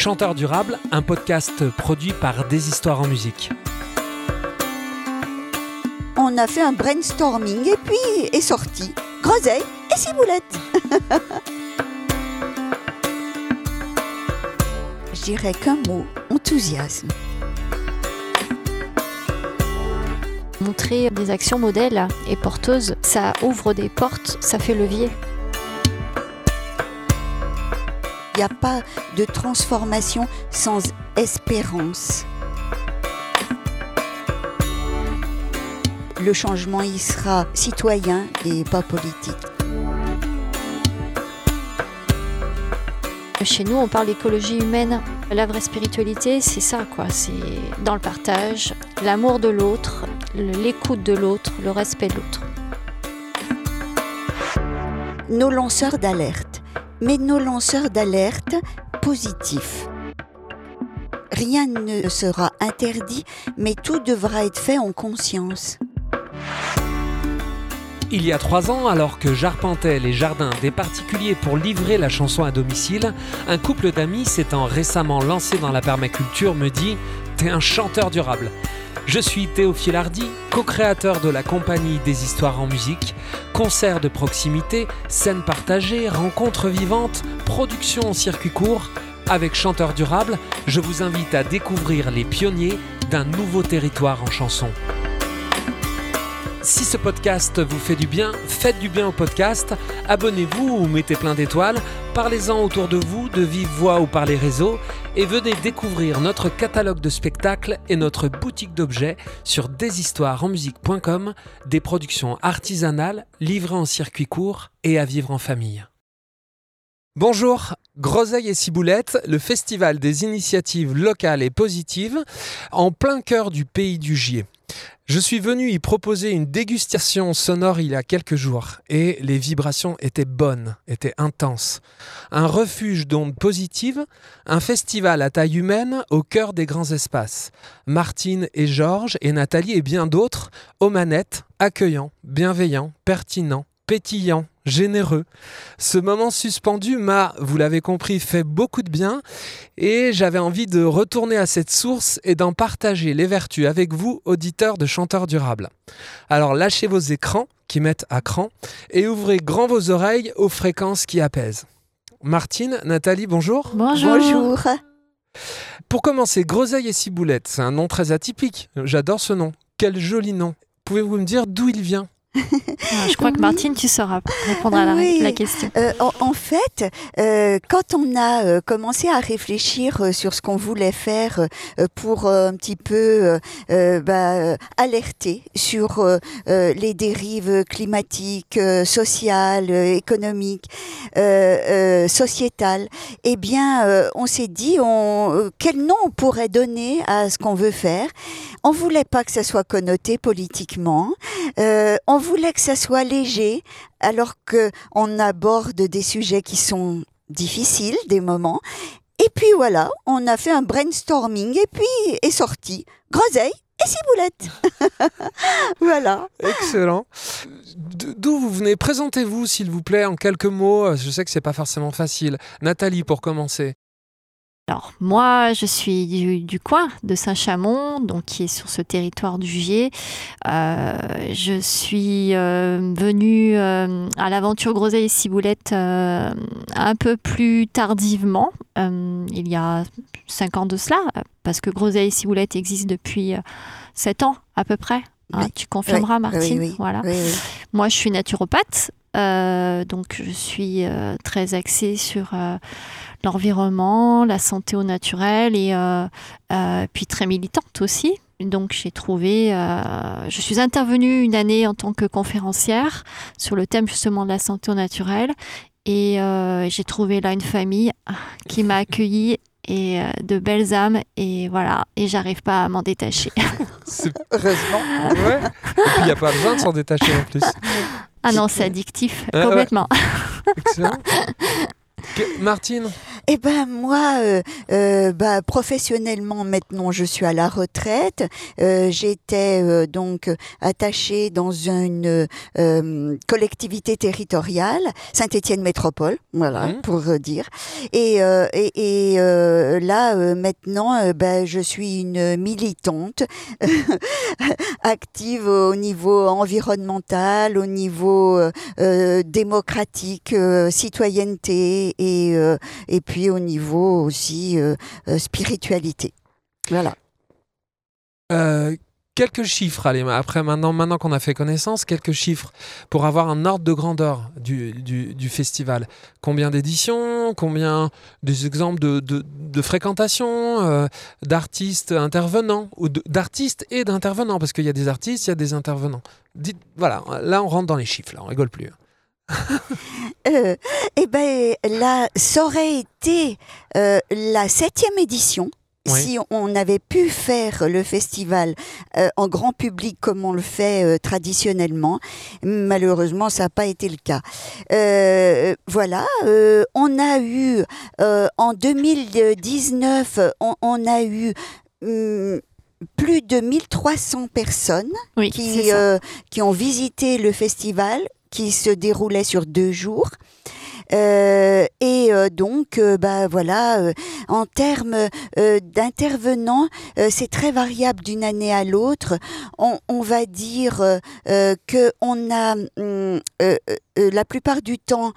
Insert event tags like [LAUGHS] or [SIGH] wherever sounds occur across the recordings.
Chanteur durable, un podcast produit par Des Histoires en musique. On a fait un brainstorming et puis est sorti Groseille et Ciboulette. [LAUGHS] Je dirais qu'un mot, enthousiasme. Montrer des actions modèles et porteuses, ça ouvre des portes, ça fait levier. N'y a pas de transformation sans espérance. Le changement, il sera citoyen et pas politique. Chez nous, on parle d'écologie humaine. La vraie spiritualité, c'est ça, quoi. C'est dans le partage, l'amour de l'autre, l'écoute de l'autre, le respect de l'autre. Nos lanceurs d'alerte mais nos lanceurs d'alerte positifs. Rien ne sera interdit, mais tout devra être fait en conscience. Il y a trois ans, alors que j'arpentais les jardins des particuliers pour livrer la chanson à domicile, un couple d'amis s'étant récemment lancé dans la permaculture me dit T'es un chanteur durable. Je suis Théophile Hardy, co-créateur de la compagnie des histoires en musique, concerts de proximité, scènes partagées, rencontres vivantes, production en circuit court. Avec Chanteur Durable, je vous invite à découvrir les pionniers d'un nouveau territoire en chanson. Si ce podcast vous fait du bien, faites du bien au podcast, abonnez-vous ou mettez plein d'étoiles, parlez-en autour de vous, de vive voix ou par les réseaux, et venez découvrir notre catalogue de spectacles et notre boutique d'objets sur deshistoiresenmusique.com, des productions artisanales livrées en circuit court et à vivre en famille. Bonjour, Groseille et Ciboulette, le festival des initiatives locales et positives, en plein cœur du pays du Gier. Je suis venu y proposer une dégustation sonore il y a quelques jours et les vibrations étaient bonnes, étaient intenses. Un refuge d'ondes positives, un festival à taille humaine au cœur des grands espaces. Martine et Georges et Nathalie et bien d'autres aux manettes, accueillants, bienveillants, pertinents, pétillant, généreux. Ce moment suspendu m'a, vous l'avez compris, fait beaucoup de bien et j'avais envie de retourner à cette source et d'en partager les vertus avec vous, auditeurs de Chanteurs Durables. Alors lâchez vos écrans qui mettent à cran et ouvrez grand vos oreilles aux fréquences qui apaisent. Martine, Nathalie, bonjour. Bonjour. Bonjour. Pour commencer, Groseille et Ciboulette, c'est un nom très atypique. J'adore ce nom. Quel joli nom. Pouvez-vous me dire d'où il vient? Je crois que Martine, tu sauras répondre à la, Oui. la question. Euh, en, en fait, euh, quand on a euh, commencé à réfléchir sur ce qu'on voulait faire pour un petit peu euh, bah, alerter sur les dérives climatiques, sociales, économiques, sociétales, eh bien, on s'est dit on, quel nom on pourrait donner à ce qu'on veut faire. On voulait pas que ça soit connoté politiquement. On voulait que ça soit léger, alors que on aborde des sujets qui sont difficiles, des moments. Et puis voilà, on a fait un brainstorming et puis est sorti Groseille et Ciboulette. [LAUGHS] voilà. Excellent. D'où vous venez? Présentez-vous, s'il vous plaît, en quelques mots. Je sais que c'est pas forcément facile. Nathalie, pour commencer. Alors, moi, je suis du, du coin de Saint-Chamond, donc qui est sur ce territoire du Gier. Euh, je suis euh, venue euh, à l'aventure Groseille et Ciboulette un peu plus tardivement, il y a cinq ans de cela, parce que Groseille et Ciboulette existent depuis sept ans à peu près. Hein, Oui. tu confirmeras, Oui, Martine. oui, oui. Voilà. Moi, je suis naturopathe, donc je suis très axée sur l'environnement, la santé au naturel et euh, euh, puis très militante aussi. Donc j'ai trouvé, euh, je suis intervenue une année en tant que conférencière sur le thème justement de la santé au naturel et euh, j'ai trouvé là une famille qui m'a accueillie et euh, de belles âmes et voilà et j'arrive pas à m'en détacher. C'est- [LAUGHS] Heureusement. Ouais. Et puis, il n'y a pas besoin de s'en détacher en plus. Ah non, c'est addictif ouais. complètement. Excellent. [LAUGHS] Martine Eh ben moi, euh, euh, bah, professionnellement maintenant, je suis à la retraite. Euh, J'étais euh, donc attachée dans une euh, collectivité territoriale, Saint-Étienne Métropole, voilà Mhm. pour dire. Et, euh, et, et, euh, là euh, maintenant, ben, je suis une militante [LAUGHS] active au niveau environnemental, au niveau démocratique, euh, citoyenneté et euh, et puis au niveau aussi euh, euh, spiritualité. Voilà. Quelques chiffres, allez, après maintenant, maintenant qu'on a fait connaissance, quelques chiffres pour avoir un ordre de grandeur du, du, festival. Combien d'éditions, combien des exemples de, de, fréquentation, d'artistes intervenants, ou d'artistes et d'intervenants, parce qu'il y a des artistes, il y a des intervenants. Dites, voilà, là on rentre dans les chiffres, là, on rigole plus. Euh, eh ben là, ça aurait été euh, la septième édition. Oui. Si on avait pu faire le festival euh, en grand public comme on le fait euh, traditionnellement, malheureusement ça n'a pas été le cas. Euh, voilà, euh, on a eu euh, en 2019, on, on a eu hum, plus de 1300 personnes Oui, euh, qui ont visité le festival qui se déroulait sur deux jours. Euh, et euh, donc, euh, bah voilà, en termes d'intervenants, c'est très variable d'une année à l'autre. On, on va dire que on a hum, la plupart du temps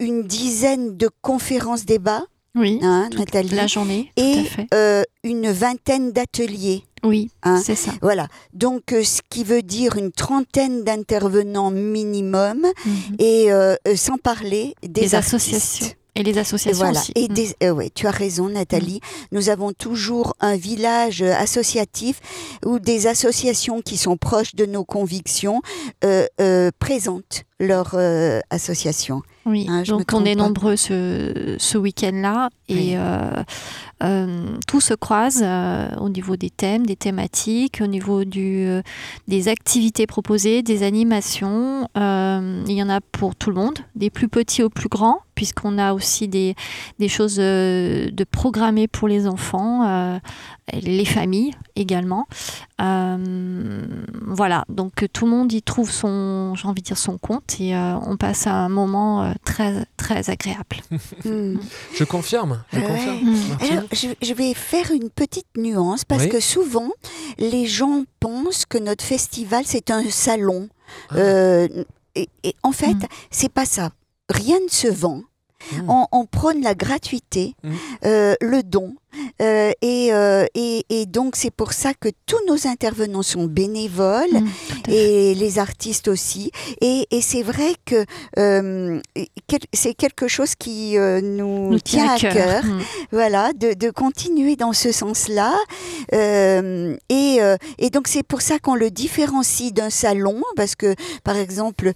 une dizaine de conférences débats, oui, hein, toute Nathalie, la journée, tout et à fait. euh, une vingtaine d'ateliers. Oui, hein. c'est ça. Voilà, donc euh, ce qui veut dire une trentaine d'intervenants minimum, Mhm. et euh, sans parler des, associations. Et les Et associations voilà. aussi. Et Mm. des, euh, ouais, tu as raison, Nathalie. Nous avons toujours un village associatif où des associations qui sont proches de nos convictions euh, euh, présentent leur association. Oui, Hein, donc on est nombreux ce, ce week-end-là et Oui. euh, euh, tout se croise euh, au niveau des thèmes, des thématiques, au niveau du, euh, des activités proposées, des animations. Euh, il y en a pour tout le monde, des plus petits aux plus grands, puisqu'on a aussi des, des choses euh, de programmées pour les enfants, euh, les familles également. Euh, voilà, donc tout le monde y trouve son, j'ai envie de dire son compte et euh, on passe un moment euh, très très agréable. [LAUGHS] Je confirme, je Ouais. confirme. Mm. Martine Alors, je, je vais faire une petite nuance parce Oui. que souvent, les gens pensent que notre festival, c'est un salon. Ah. Euh, et, et en fait, Mm. c'est pas ça. Rien ne se vend. Mm. On, on prône la gratuité, Mm. euh, le don. Euh, et, euh, et, et donc, c'est pour ça que tous nos intervenants sont bénévoles Mm, et les artistes aussi. Et, et c'est vrai que euh, quel- c'est quelque chose qui nous, Nous tient à cœur Mm. voilà, de, de continuer dans ce sens-là. Et, et donc c'est pour ça qu'on le différencie d'un salon, parce que par exemple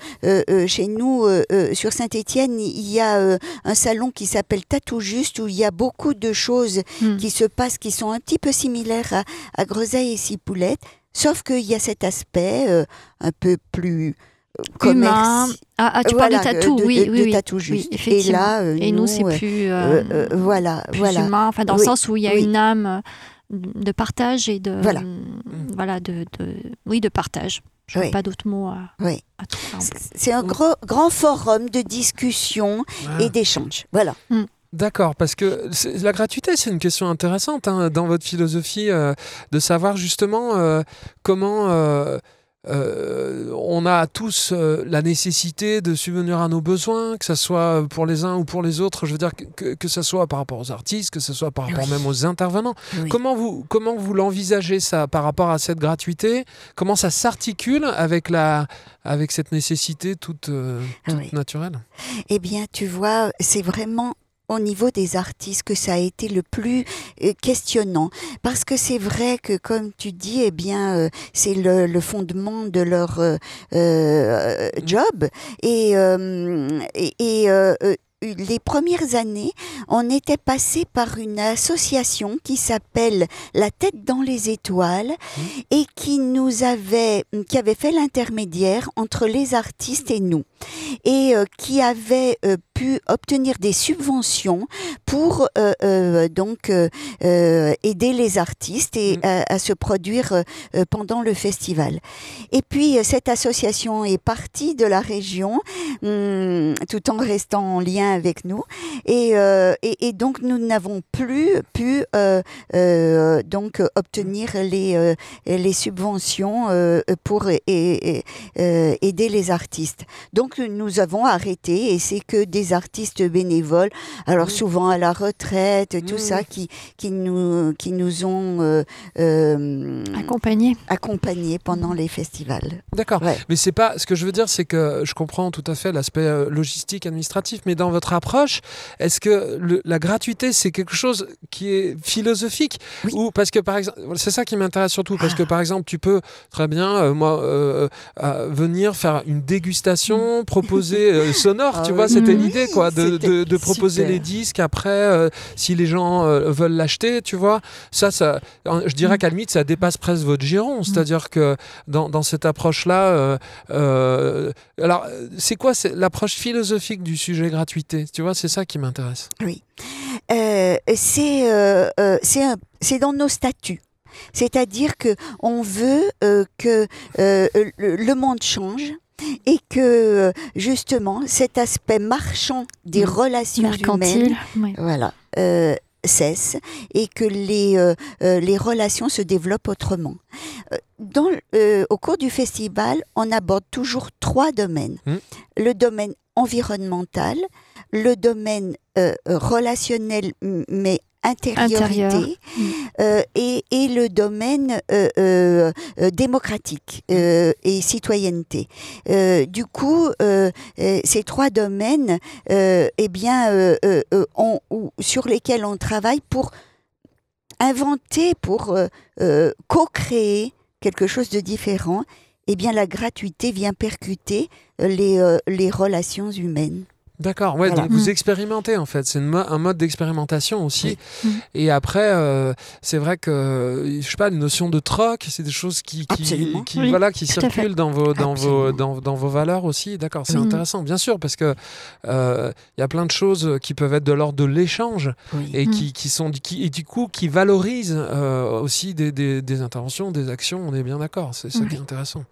chez nous sur Saint-Étienne, il y a un salon qui s'appelle Tatou Juste où il y a beaucoup de choses Mm. qui se passent qui sont un petit peu similaires à, à Groseille et Cipoulette, sauf qu'il y a cet aspect euh, un peu plus euh, Humain. commerci- Ah, ah, tu voilà, parles de tatou, oui, de- oui, de. Tatou Oui, Juste. et là, euh, Et nous, c'est euh, plus, euh, voilà, plus voilà. humain, enfin, dans Oui, le sens où il y a oui. une âme de partage et de Voilà. voilà de, de- oui de partage. Je n'ai Oui. pas d'autres mots à, Oui. C'est- un gros, grand forum de discussion et d'échange. Voilà. D'accord, parce que la gratuité, c'est une question intéressante hein, dans votre philosophie euh, de savoir justement euh, comment euh, on a tous la nécessité de subvenir à nos besoins, que ce soit pour les uns ou pour les autres. Je veux dire que, ce soit par rapport aux artistes, que ce soit par rapport Oui. même aux intervenants. Oui. Comment vous, comment vous l'envisagez ça par rapport à cette gratuité? Comment ça s'articule avec, la, avec cette nécessité toute, toute Oui. naturelle? Eh bien, tu vois, c'est vraiment au niveau des artistes que ça a été le plus euh, questionnant. Parce que c'est vrai que comme tu dis eh bien euh, c'est le, le fondement de leur euh, euh, job. Et euh, et, et, euh, les premières années, on était passé par une association qui s'appelle La tête dans les étoiles Mmh. et qui nous avait, qui avait fait l'intermédiaire entre les artistes et nous et euh, qui avait euh, pu obtenir des subventions pour euh, donc aider les artistes et Mm. à, à se produire pendant le festival. Et puis cette association est partie de la région hum, tout en restant en lien avec nous et, et, et donc nous n'avons plus pu donc obtenir les les subventions pour et- aider les artistes. Donc nous avons arrêté et c'est que des artistes bénévoles, alors Mm. souvent à la retraite, tout Mm. ça qui qui nous qui nous ont euh, euh, Accompagné. accompagnés pendant les festivals. D'accord. Ouais. Mais c'est pas. Ce que je veux dire, c'est que je comprends tout à fait l'aspect euh, logistique, administratif, mais dans votre approche, est-ce que le- la gratuité, c'est quelque chose qui est philosophique Oui. ou parce que par exemple, c'est ça qui m'intéresse surtout, parce que Ah. par exemple, tu peux très bien, euh, moi, euh, euh, venir faire une dégustation, proposer euh, [LAUGHS] sonore, Ah tu vois, oui. c'était l'idée, quoi, de, C'était de- de proposer super. les disques après, euh, si les gens euh, veulent l'acheter, tu vois, ça, ça, je dirais Mhm. qu'à la limite, ça dépasse presque votre giron, c'est-à-dire que dans, dans cette approche-là, euh, alors c'est quoi l'approche philosophique du sujet gratuité? Tu vois, c'est ça qui m'intéresse. Euh, c'est c'est dans nos statuts. C'est-à-dire que on veut euh, que euh, le monde change et que euh, justement cet aspect marchand des Mm. relations humaines oui. voilà, euh, cesse et que les, euh, les relations se développent autrement. Dans, euh, au cours du festival, on aborde toujours trois domaines. Mm. Le domaine environnemental, le domaine euh, relationnel, mais intériorité, Intérieur. Euh, et, et le domaine euh, euh, démocratique et citoyenneté. Du coup, ces trois domaines, eh bien, on- ou- sur lesquels on travaille pour inventer, pour co-créer quelque chose de différent, eh bien, la gratuité vient percuter les, les relations humaines. D'accord, ouais, Voilà. donc vous Mm. expérimentez en fait, c'est mo- un mode d'expérimentation aussi. Mm. Et après, euh, c'est vrai que, je sais pas, les notions de troc, c'est des choses qui, qui, Absolument. qui, Oui, voilà, qui tout circulent dans vos, dans, vos, dans, dans vos valeurs aussi. D'accord, c'est Oui. intéressant, bien sûr, parce que euh, il y a plein de choses qui peuvent être de l'ordre de l'échange et Mm. qui, qui sont qui, et du coup qui valorisent euh, aussi des, des, des interventions, des actions. On est bien d'accord, c'est ça qui est intéressant.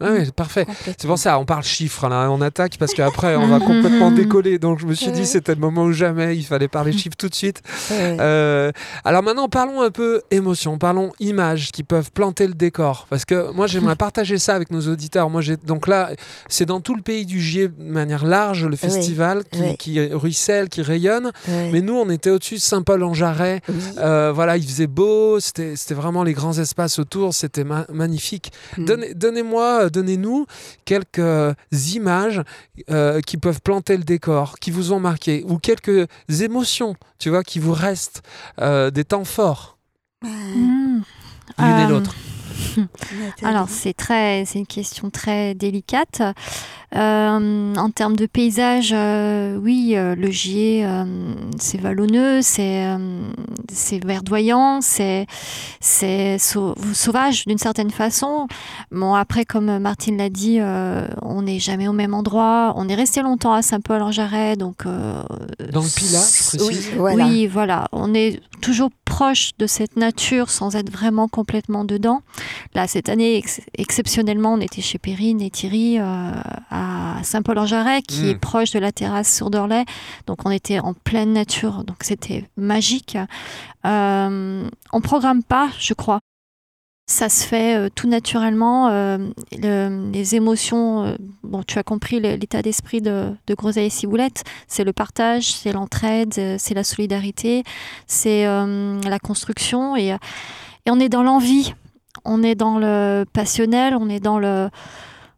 Ouais, ouais, parfait. C'est pour ça, on parle chiffres là, on attaque parce qu'après on va [LAUGHS] complètement décoller. Donc je me suis dit c'était le moment ou jamais, il fallait parler [LAUGHS] chiffres tout de suite. Euh, alors maintenant parlons un peu émotion, parlons images qui peuvent planter le décor. Parce que moi j'aimerais [LAUGHS] partager ça avec nos auditeurs. Moi j'ai donc là c'est dans tout le pays du Gier de manière large le festival qui, ruisselle, qui rayonne. Mais nous on était au-dessus de Saint-Paul-en-Jarret. Euh, voilà, il faisait beau, c'était vraiment les grands espaces autour, c'était ma- magnifique. Mm. Donnez- Donnez-moi, euh, donnez-nous quelques euh, images euh, qui peuvent planter le décor, qui vous ont marqué, ou quelques émotions, tu vois, qui vous restent, euh, des temps forts, Mm. l'une et l'autre. [LAUGHS] Alors c'est très, c'est une question très délicate. Euh, en termes de paysage, euh, oui, euh, le Gier, euh, c'est vallonneux, c'est euh, c'est verdoyant, c'est c'est sau- sauvage d'une certaine façon. Bon après, comme Martine l'a dit, euh, on n'est jamais au même endroit. On est resté longtemps à Saint-Paul-en-Jarret, donc euh, Dans le Pilat, Oui, voilà. oui, voilà. On est toujours proche de cette nature sans être vraiment complètement dedans. Là, cette année, ex- exceptionnellement, on était chez Perrine et Thierry euh, à Saint-Paul-en-Jarret, qui est proche de la terrasse sur Dorlay. Donc, on était en pleine nature. Donc, c'était magique. Euh, on programme pas, je crois. Ça se fait euh, tout naturellement. euh, le- les émotions, euh, bon, tu as compris l'état d'esprit de, de Groseille et Ciboulette. C'est le partage, c'est l'entraide, c'est la solidarité, c'est la construction. Et, et on est dans l'envie, on est dans le passionnel, on est dans le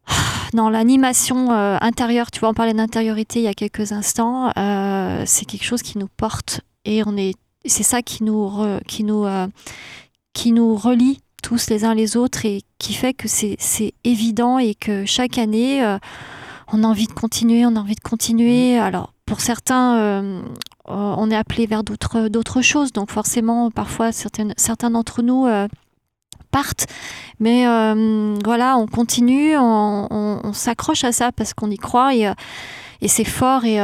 [SIGHS] dans l'animation euh, intérieure. Tu vois, on parlait d'intériorité il y a quelques instants. euh, c'est quelque chose qui nous porte et on est. C'est ça qui nous re- qui nous euh, qui nous relie tous les uns les autres et qui fait que c'est évident et que chaque année, on a envie de continuer, on a envie de continuer. Alors, pour certains, on est appelé vers d'autres d'autres choses. Donc forcément, parfois, certaines, certains d'entre nous partent. Mais voilà, on continue, on, s'accroche à ça parce qu'on y croit et, et c'est fort et,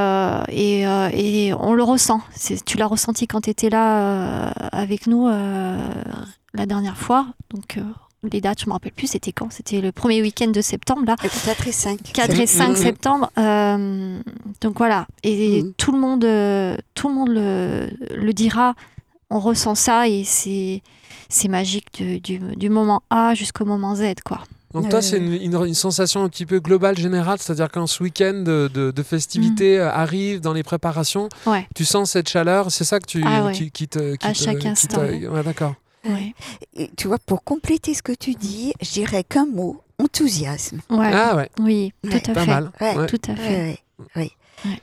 et, et, on le ressent. Tu l'as ressenti quand tu étais là avec nous la dernière fois. Donc les dates, je me rappelle plus, c'était quand C'était le premier week-end de septembre, là. 4 et 5. 4 et 5 septembre. Euh, donc voilà. Et mm. tout le monde, euh, tout le, monde le, dira. On ressent ça et c'est, c'est magique du, du, moment A jusqu'au moment Z, quoi. Donc toi, c'est une, sensation un petit peu globale, générale, c'est-à-dire qu'un ce week-end de, de, festivités mm. euh, arrive dans les préparations, tu sens cette chaleur, c'est ça que tu, ah qui, qui, te... Qui à chaque instant. Ouais, d'accord. Et, tu vois, pour compléter ce que tu dis, je dirais qu'un mot, enthousiasme. Ah ouais. Oui, tout à fait. Mal. Tout à fait. Oui.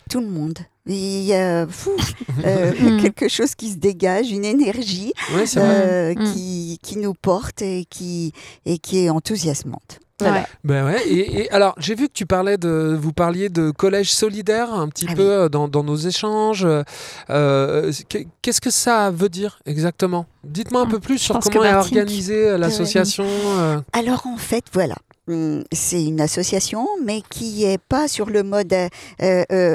Tout le monde. Il y a fou, [LAUGHS] euh, mm. quelque chose qui se dégage, une énergie euh, mm. qui, qui, nous porte et qui, et qui est enthousiasmante. Ben ouais. Et, alors, j'ai vu que tu parlais de, vous parliez de collège solidaire un petit ah peu euh, dans, dans, nos échanges. Euh, qu'est-ce que ça veut dire exactement? Dites-moi un peu plus sur comment est organisée euh, l'association. Alors en fait, voilà. Hum, c'est une association, mais qui n'est pas sur le mode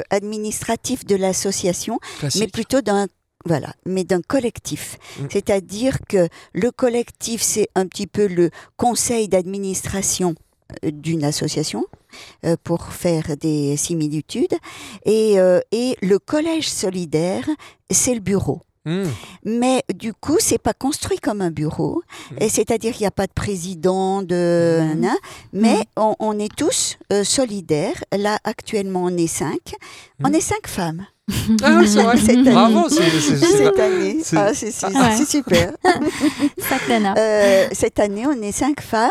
administratif de l'association, mais plutôt d'un voilà, mais d'un collectif. Mm. C'est-à-dire que le collectif, c'est un petit peu le conseil d'administration euh, d'une association euh, pour faire des similitudes et, euh, et le collège solidaire c'est le bureau mm. Mais du coup, c'est pas construit comme un bureau, mm. c'est-à-dire qu'il n'y a pas de président, de, mais on, est tous solidaires. Là, actuellement, on est cinq. On est cinq femmes. Ah c'est vrai. [LAUGHS] Cette année. Bravo, cette année. Ah, c'est super. [LAUGHS] euh, cette année, on est cinq femmes.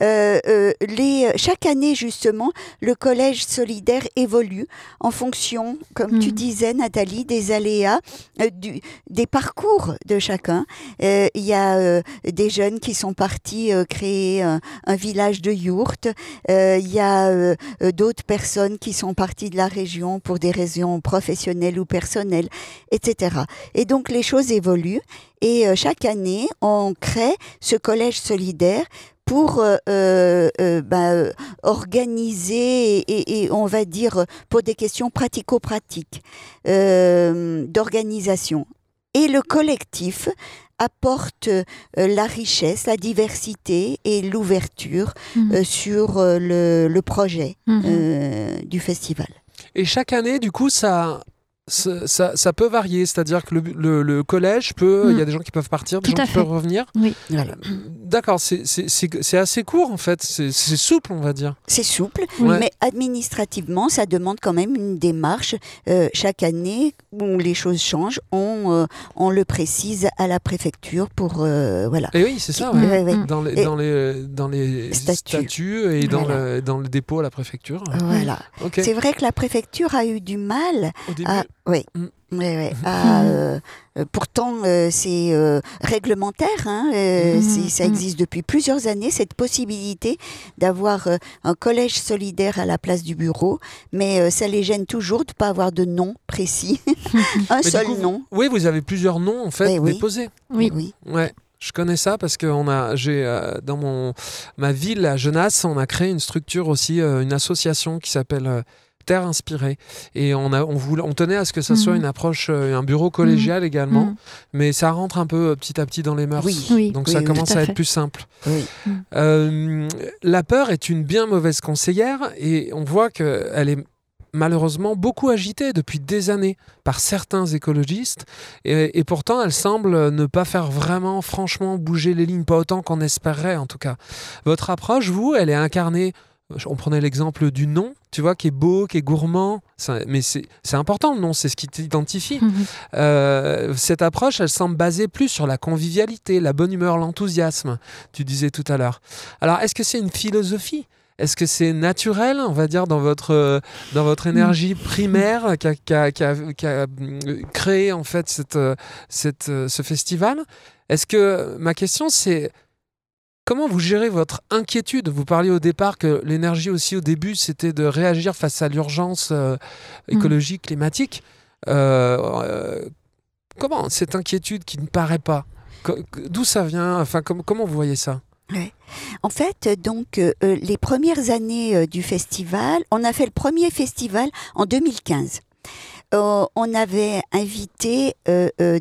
Euh, euh, les, chaque année, justement, le collège solidaire évolue en fonction, comme tu hmm. disais, Nathalie, des aléas, euh, du, des parcours de chacun. Il y a des jeunes qui sont partis créer un, un, village de yourtes. Il y a d'autres personnes qui sont parties de la région pour des raisons professionnelles ou personnel, etc. Et donc les choses évoluent et euh, chaque année, on crée ce collège solidaire pour euh, euh, bah, organiser et, on va dire pour des questions pratico-pratiques d'organisation. Et le collectif apporte la richesse, la diversité et l'ouverture mmh. sur le, projet mmh. du festival. Et chaque année, du coup, ça ça, ça, peut varier, c'est-à-dire que le, le, collège peut, il y a mm. des gens qui peuvent partir, des gens qui peuvent revenir. Oui. D'accord, c'est assez court en fait, c'est souple on va dire. C'est souple, mais administrativement ça demande quand même une démarche. Euh, chaque année où les choses changent, on, euh, on le précise à la préfecture pour euh, voilà. Et oui, c'est ça. Dans, les, dans, les, dans les statuts, et dans, le, dans le dépôt à la préfecture. Voilà. C'est vrai que la préfecture a eu du mal Au début. à oui. Mm. [LAUGHS] Ah, euh, euh, pourtant, euh, c'est réglementaire. Hein, ça existe depuis plusieurs années, cette possibilité d'avoir un collège solidaire à la place du bureau. Mais ça les gêne toujours de ne pas avoir de nom précis. [LAUGHS] [LAUGHS] un seul nom. Oui, vous avez plusieurs noms en fait eh déposés. Oui. oui. Ouais. Je connais ça parce que on a, j'ai dans mon ma ville à Genasse, on a créé une structure aussi, une association qui s'appelle terre inspirée. Et on, a, on, voulait, on tenait à ce que ça soit mhm. une approche, euh, un bureau collégial mhm. également, mhm. mais ça rentre un peu euh, petit à petit dans les mœurs. Oui. Donc ça commence à, être plus simple. Euh, la peur est une bien mauvaise conseillère et on voit qu'elle est malheureusement beaucoup agitée depuis des années par certains écologistes et, et, pourtant elle semble ne pas faire vraiment franchement bouger les lignes, pas autant qu'on espérerait en tout cas. Votre approche, vous, elle est incarnée on prenait l'exemple du nom, tu vois, qui est beau, qui est gourmand. Mais c'est important le nom, c'est ce qui t'identifie. Mhm. Euh, cette approche, elle semble basée plus sur la convivialité, la bonne humeur, l'enthousiasme, tu disais tout à l'heure. Alors, est-ce que c'est une philosophie? Est-ce que c'est naturel, on va dire, dans votre, dans votre énergie primaire qui a, euh, créé en fait cette, cette, ce festival? Est-ce que ma question c'est comment vous gérez votre inquiétude? Vous parliez au départ que l'énergie aussi au début, c'était de réagir face à l'urgence euh, écologique, climatique. Euh, euh, comment cette inquiétude qui ne paraît pas D'où ça vient? Enfin, comment vous voyez ça? En fait, donc, les premières années du festival, on a fait le premier festival en 2015. on avait invité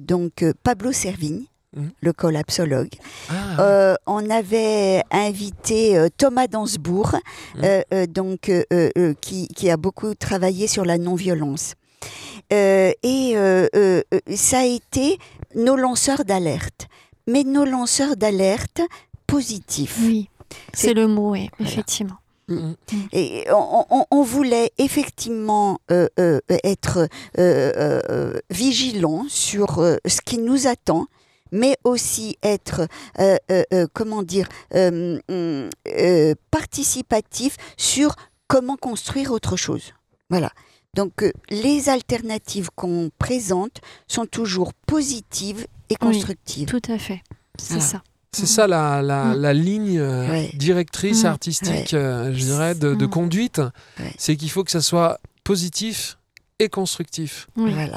donc Pablo Servigne, Mmh. le collapsologue. Ah, euh, on avait invité euh, Thomas Dansbourg, mmh. euh, donc, qui, a beaucoup travaillé sur la non-violence. et ça a été nos lanceurs d'alerte, mais nos lanceurs d'alerte positifs. Oui, c'est le mot, oui, effectivement. Mmh. Et on, voulait effectivement être vigilant sur ce qui nous attend mais aussi être, euh, euh, euh, comment dire, mm, participatif sur comment construire autre chose. Voilà. Donc les alternatives qu'on présente sont toujours positives et constructives. tout à fait. C'est ça. C'est ça la, la, mm. ligne directrice mm. artistique, je dirais, de, conduite. C'est qu'il faut que ça soit positif et constructif.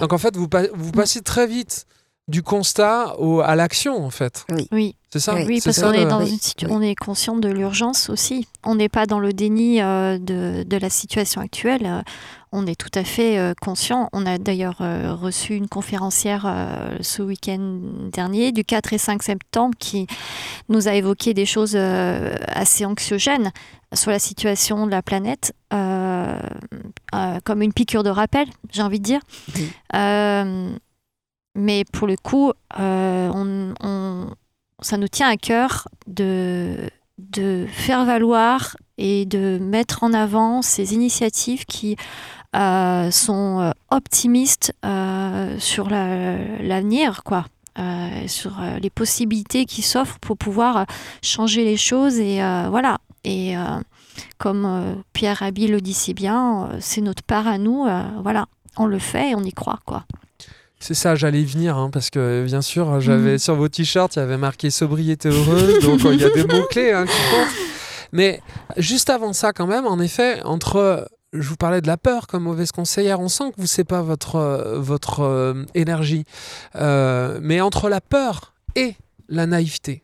Donc en fait, vous, vous passez très vite du constat à l'action, en fait. Oui. C'est ça? Oui, parce qu'on est, dans une on est conscient de l'urgence aussi. On n'est pas dans le déni euh, de, de, la situation actuelle. Euh, on est tout à fait euh, conscient. On a d'ailleurs reçu une conférencière ce week-end dernier, du 4 et 5 septembre, qui nous a évoqué des choses assez anxiogènes sur la situation de la planète, comme une piqûre de rappel, j'ai envie de dire. Mais pour le coup, euh, ça nous tient à cœur de, de faire valoir et de mettre en avant ces initiatives qui euh, sont euh, optimistes sur l'avenir, quoi. sur les possibilités qui s'offrent pour pouvoir changer les choses et voilà. Et comme Pierre Rabhi le dit si bien c'est notre part à nous voilà. On le fait et on y croit quoi c'est ça, j'allais y venir, hein, parce que bien sûr, j'avais mm. sur vos t-shirts, il y avait marqué sobriété heureuse, [LAUGHS] donc il y a des mots-clés hein, qui comptent. Mais juste avant ça, quand même, en effet, entre. Je vous parlais de la peur comme mauvaise conseillère, on sent que vous ne pas votre, euh, votre euh, énergie. Euh, mais entre la peur et la naïveté,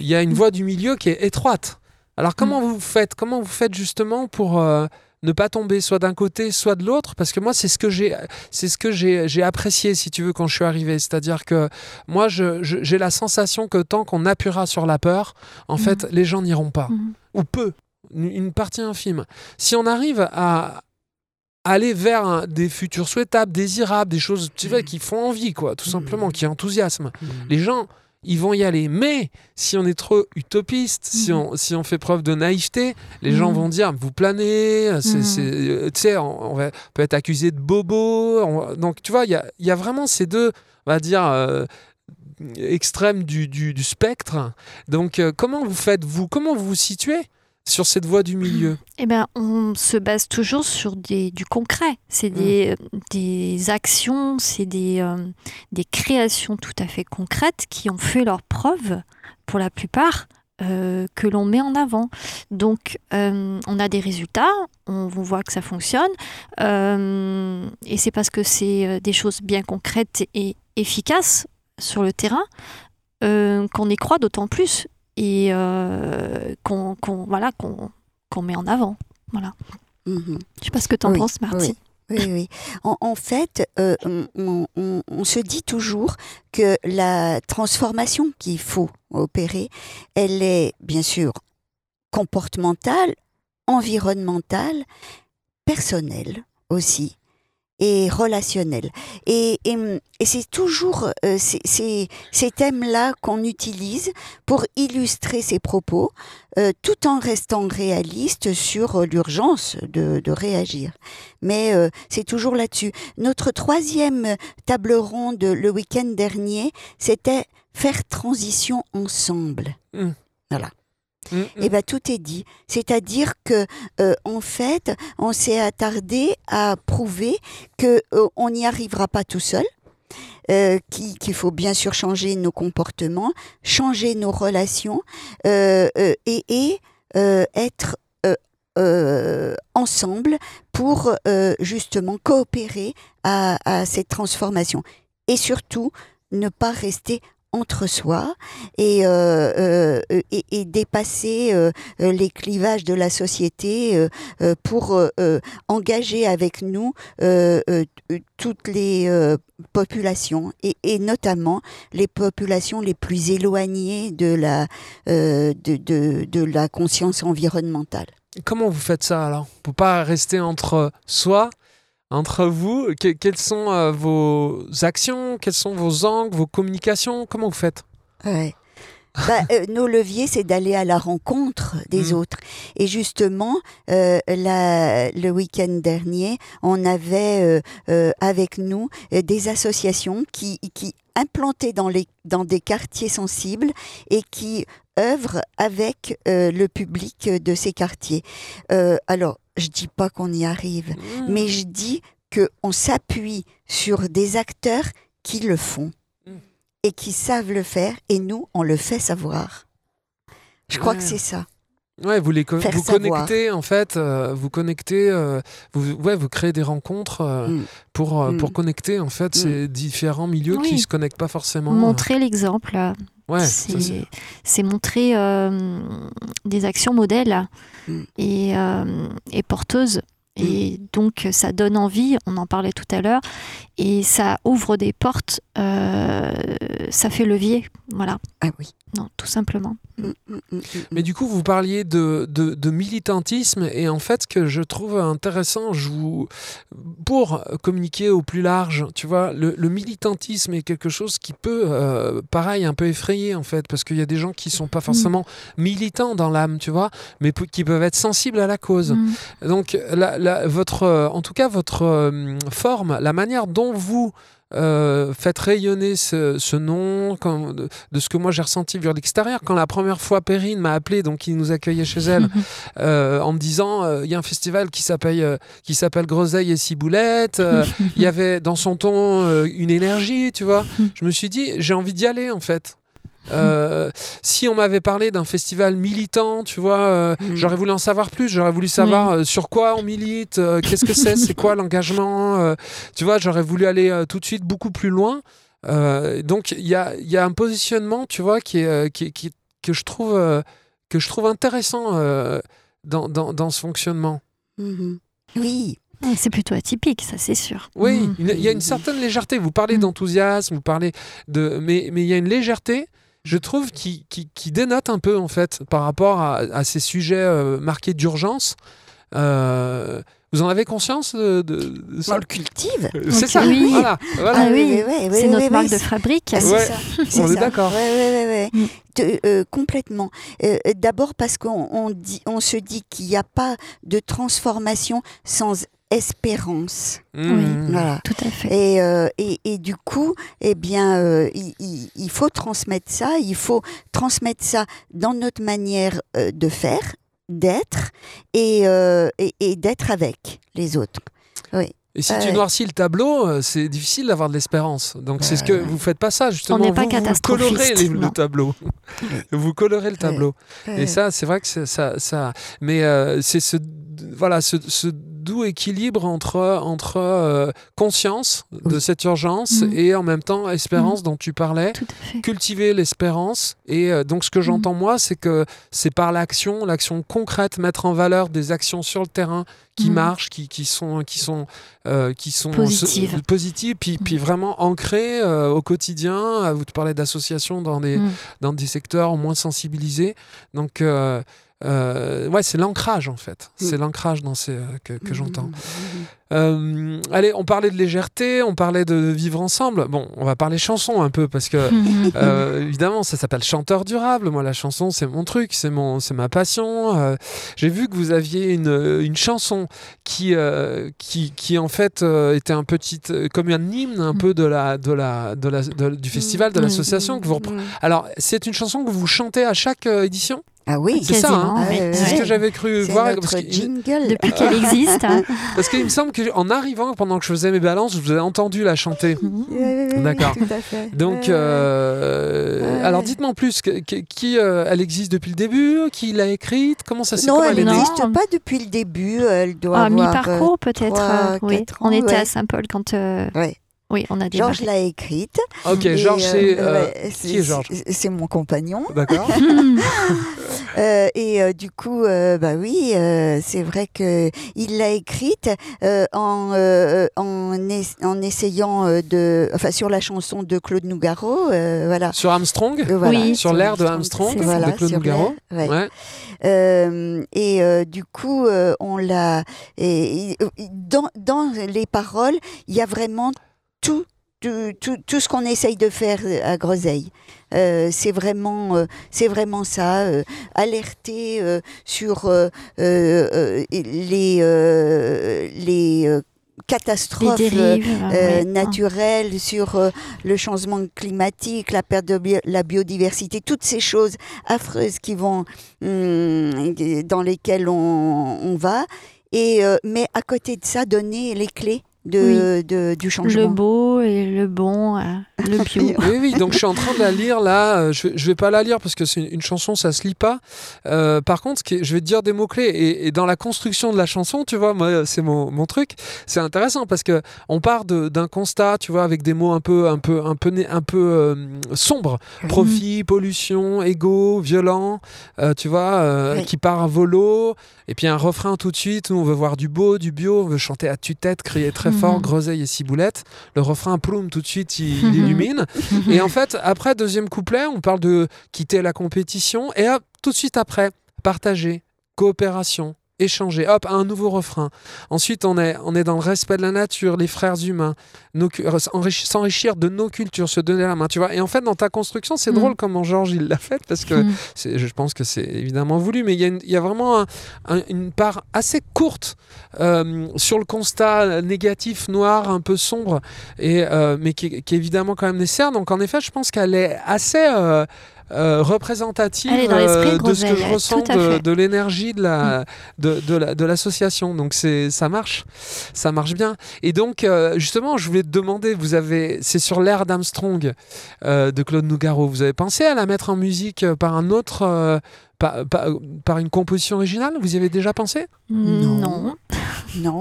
il y a une voie du milieu qui est étroite. Alors comment mm. vous faites Comment vous faites justement pour ne pas tomber soit d'un côté, soit de l'autre, parce que moi, c'est ce que j'ai, c'est ce que j'ai, apprécié, si tu veux, quand je suis arrivé. C'est-à-dire que moi, j'ai la sensation que tant qu'on appuiera sur la peur, en mhm. fait, les gens n'iront pas, mhm. ou peu, une partie infime. Si on arrive à aller vers des futurs souhaitables, désirables, des choses tu vois, mhm. qui font envie, quoi, tout simplement, qui enthousiasment, les gens ils vont y aller. Mais si on est trop utopiste, si, mhm. on, si on fait preuve de naïveté, les gens mhm. vont dire vous planez, mhm. euh, tu sais, on, va, peut être accusé de bobo. donc tu vois, il y a, y a, vraiment ces deux, on va dire, euh, extrêmes du, du, du, spectre. Donc euh, comment vous faites, vous Comment vous vous situez? Sur cette voie du milieu Eh bien, on se base toujours sur des, du concret. C'est des, mmh. des, actions, c'est des, euh, des créations tout à fait concrètes qui ont fait leur preuve, pour la plupart, euh, que l'on met en avant. Donc, euh, on a des résultats, on voit que ça fonctionne, et c'est parce que c'est des choses bien concrètes et efficaces sur le terrain qu'on y croit d'autant plus et euh, qu'on voilà, qu'on met en avant. Voilà. Mhm. Je sais pas ce que tu en penses, Marty. Oui. Oui, En, fait, euh, on, se dit toujours que la transformation qu'il faut opérer, elle est bien sûr comportementale, environnementale, personnelle aussi et relationnel. Et, et, c'est toujours euh, ces, ces, thèmes-là qu'on utilise pour illustrer ces propos, euh, tout en restant réaliste sur l'urgence de, de, réagir. Mais euh, c'est toujours là-dessus. Notre troisième table ronde le week-end dernier, c'était faire transition ensemble. Mmh. Voilà. Et eh ben tout est dit. C'est-à-dire que euh, en fait, on s'est attardé à prouver que euh, on n'y arrivera pas tout seul. euh, qui- qu'il faut bien sûr changer nos comportements, changer nos relations euh, et, être ensemble pour justement coopérer à, à cette transformation. Et surtout, ne pas rester entre soi et, euh, euh, et, et dépasser euh, euh, les clivages de la société euh, euh, pour euh, euh, engager avec nous euh, euh, toutes les euh, populations et, notamment les populations les plus éloignées de la, euh, de, de la conscience environnementale. Comment vous faites ça alors? Pour pas rester entre soi, entre vous, que- quelles sont euh, vos actions, quels sont vos angles, vos communications Comment vous faites? Ouais. Bah, euh, [LAUGHS] nos leviers, c'est d'aller à la rencontre des Mm. autres. Et justement, euh, la- le week-end dernier, on avait avec nous des associations qui, qui implantées dans, les, dans des quartiers sensibles et qui œuvrent avec euh, le public de ces quartiers. Euh, alors, je dis pas qu'on y arrive, Hmm. mais je dis qu'on s'appuie sur des acteurs qui le font Mm. et qui savent le faire, et nous, on le fait savoir. Je crois Ouais. que c'est ça. Ouais, vous les co- vous connectez en fait, euh, vous connectez, euh, vous ouais, vous créez des rencontres euh, Mm. pour euh, Mm. pour connecter en fait Mm. ces différents milieux Oui. qui se connectent pas forcément. Montrer l'exemple, euh, Ouais, c'est- montrer euh, des actions modèles Mm. et, euh, et porteuses. Et donc, ça donne envie, on en parlait tout à l'heure, et ça ouvre des portes, euh, ça fait levier. Voilà, Ah oui. Non, tout simplement. Mm, mm, mm, Mais du coup, vous parliez de, de, de militantisme et en fait, ce que je trouve intéressant, je vous, pour communiquer au plus large, tu vois, le, le militantisme est quelque chose qui peut, euh, pareil, un peu effrayer en fait, parce qu'il y a des gens qui sont pas forcément militants dans l'âme, tu vois, mais qui peuvent être sensibles à la cause. Mm. Donc, la, la- votre, en tout cas, votre euh, forme, la manière dont vous euh, faites rayonner ce, ce nom, de, de ce que moi j'ai ressenti de l'extérieur, quand la première fois Perrine m'a appelé, donc il nous accueillait chez elle, [LAUGHS] euh, en me disant euh, il y a un festival qui s'appelle qui s'appelle Groseille et Ciboulette. [LAUGHS] Il y avait dans son ton une énergie, tu vois. [LAUGHS] Je me suis dit j'ai envie d'y aller en fait. Euh, si on m'avait parlé d'un festival militant, tu vois, euh, Mm. j'aurais voulu en savoir plus. J'aurais voulu savoir euh, sur quoi on milite, euh, qu'est-ce que c'est, c'est quoi [LAUGHS] l'engagement. euh, tu vois, j'aurais voulu aller euh, tout de suite beaucoup plus loin. Euh, donc il y a, il y a un positionnement, tu vois, qui est, qui, est- qui est- que je trouve euh, que je trouve intéressant euh, dans, dans, dans ce fonctionnement. mhm. Oui. Ouais, C'est plutôt atypique, ça c'est sûr. Oui, Mm. il y a une certaine légèreté. Vous parlez Mm. d'enthousiasme, vous parlez de, mais mais il y a une légèreté, je trouve, qui, qui, qui dénote un peu en fait par rapport à, à ces sujets euh, marqués d'urgence. Euh, vous en avez conscience de, de- de ça? On le cultive. Euh, C'est ça. oui. Voilà. voilà. Ah oui, oui, oui, oui, c'est oui, notre oui, marque oui, de fabrique. Ah, Ouais. ça, On est d'accord. Ouais, ouais, ouais, ouais. Mm. De- euh, complètement. Euh, euh, D'abord parce qu'on on dit, on se dit qu'il n'y a pas de transformation sans espérance. Mmh. Voilà. Tout à fait. Et, euh, et, et du coup, eh bien, euh, il, il- il faut transmettre ça. Il faut transmettre ça dans notre manière euh, de faire, d'être et, euh, et, et d'être avec les autres. Et si tu noircis le tableau, c'est difficile d'avoir de l'espérance. Donc c'est ce que vous faites pas ça justement. n'est pas vous, vous catastrophiste, colorez les- le tableau. vous colorez le tableau. Et ça, c'est vrai que c'est- ça, ça. Mais euh, c'est ce, voilà, ce, ce doux équilibre entre entre euh, conscience de Oui. cette urgence Mm. et en même temps espérance dont tu parlais. Cultiver l'espérance et euh, donc ce que j'entends moi c'est que c'est par l'action l'action concrète mettre en valeur des actions sur le terrain qui Mm. marchent qui, qui sont qui sont euh, qui sont Positives. positives puis, puis vraiment ancrées au quotidien vous te parlez d'associations dans des Mm. dans des secteurs moins sensibilisés. Donc, euh, ouais, c'est l'ancrage en fait. Mm. C'est l'ancrage dans ces, euh, que, que j'entends. Mhm. Euh, allez, on parlait de légèreté, on parlait de vivre ensemble. Bon, on va parler chanson un peu parce que. [LAUGHS] euh, évidemment, ça s'appelle chanteur durable. Moi, la chanson, c'est mon truc, c'est mon, c'est ma passion. Euh, J'ai vu que vous aviez une, une chanson qui, euh, qui, qui en fait euh, était un petit, comme un hymne un Mm. peu de la, de la, de la, de- du festival, de Mm. l'association que vous reprenez. Alors, c'est une chanson que vous chantez à chaque euh, édition? Ah oui, C'est ça, hein. Ah ouais, C'est ce que j'avais cru voir. notre Parce que- jingle. Depuis qu'elle existe. hein. [LAUGHS] parce qu'il me semble qu'en arrivant, pendant que je faisais mes balances, je vous ai entendu la chanter. D'accord. tout à fait. Donc, euh, alors dites-moi en plus, que- que- qui euh, elle existe depuis le début? Qui l'a écrite? Comment ça s'est Non, elle n'existe pas depuis le début. Elle doit Ah, avoir. mi-parcours peut-être. trois, euh, oui. On était ouais. à Saint-Paul quand. euh, Ouais. Oui, on a euh. Georges l'a écrite. Ok, Georges, euh, c'est. euh, ouais, qui est Georges? c'est- C'est mon compagnon. D'accord. [LAUGHS] [LAUGHS] Euh, et euh, du coup, euh, bah oui, euh, c'est vrai que il l'a écrite euh, en euh, en, es- en essayant euh, de, enfin sur la chanson de Claude Nougaro, euh, voilà. Sur Armstrong? Euh, voilà, Oui. Sur l'air de Armstrong, de voilà, Claude Nougaro? ouais. Ouais. Euh, et euh, du coup, euh, on l'a. Dans, dans les paroles, il y a vraiment tout. Tout, tout, tout ce qu'on essaye de faire à Groseille, Euh, c'est vraiment, euh, c'est vraiment ça, euh, alerter euh, sur euh, euh, euh, les, euh, les euh, Les catastrophes euh, dérives. euh, naturelles, sur euh, le changement climatique, la perte de bio- la biodiversité, toutes ces choses affreuses qui vont hum, dans lesquelles on, on va. Et euh, mais à côté de ça, donner les clés de, de- du Le changement. beau et le bon, euh, le [LAUGHS] bio. Oui, oui, donc je suis en train de la lire là. Euh, Je, je vais pas la lire parce que c'est une, une chanson, ça se lit pas. Euh, par contre, je vais te dire des mots-clés. Et, et dans la construction de la chanson, tu vois, moi, c'est mon, mon truc. C'est intéressant parce que on part d'un constat, tu vois, avec des mots un peu, un peu, un peu, un peu euh, sombres. Profit, pollution, égo, violent, tu vois, Oui. qui part à volo. Et puis un refrain tout de suite où on veut voir du beau, du bio, on veut chanter à tue-tête, crier très fort, Mhm. groseille et ciboulette. Le refrain, ploum, tout de suite, il, il [LAUGHS] illumine. [LAUGHS] Et en fait, après, deuxième couplet, on parle de quitter la compétition. Et tout de suite après, partager, coopération, échanger. Hop, un nouveau refrain. Ensuite, on est, on est dans le respect de la nature, les frères humains, euh, s'enrichi- s'enrichir de nos cultures, se donner la main. Tu vois Et en fait, dans ta construction, c'est Mm. drôle comment Georges il l'a fait parce que Mm. je pense que c'est évidemment voulu, mais il y, y a vraiment un- un- une part assez courte euh, sur le constat négatif, noir, un peu sombre, et, euh, mais qui, est- qui est évidemment quand même nécessaire. Donc en effet, je pense qu'elle est assez euh, euh, représentative euh, de ce que je ressens de. Mm. l'énergie de la de, de la- de l'association. Donc c'est ça marche, ça marche bien. Et donc euh, justement, je voulais te demander, vous avez, c'est sur l'air d'Armstrong euh, de Claude Nougaro. Vous avez pensé à la mettre en musique par un autre, euh, par, par- par une composition originale? Vous y avez déjà pensé? Non. Non. Non,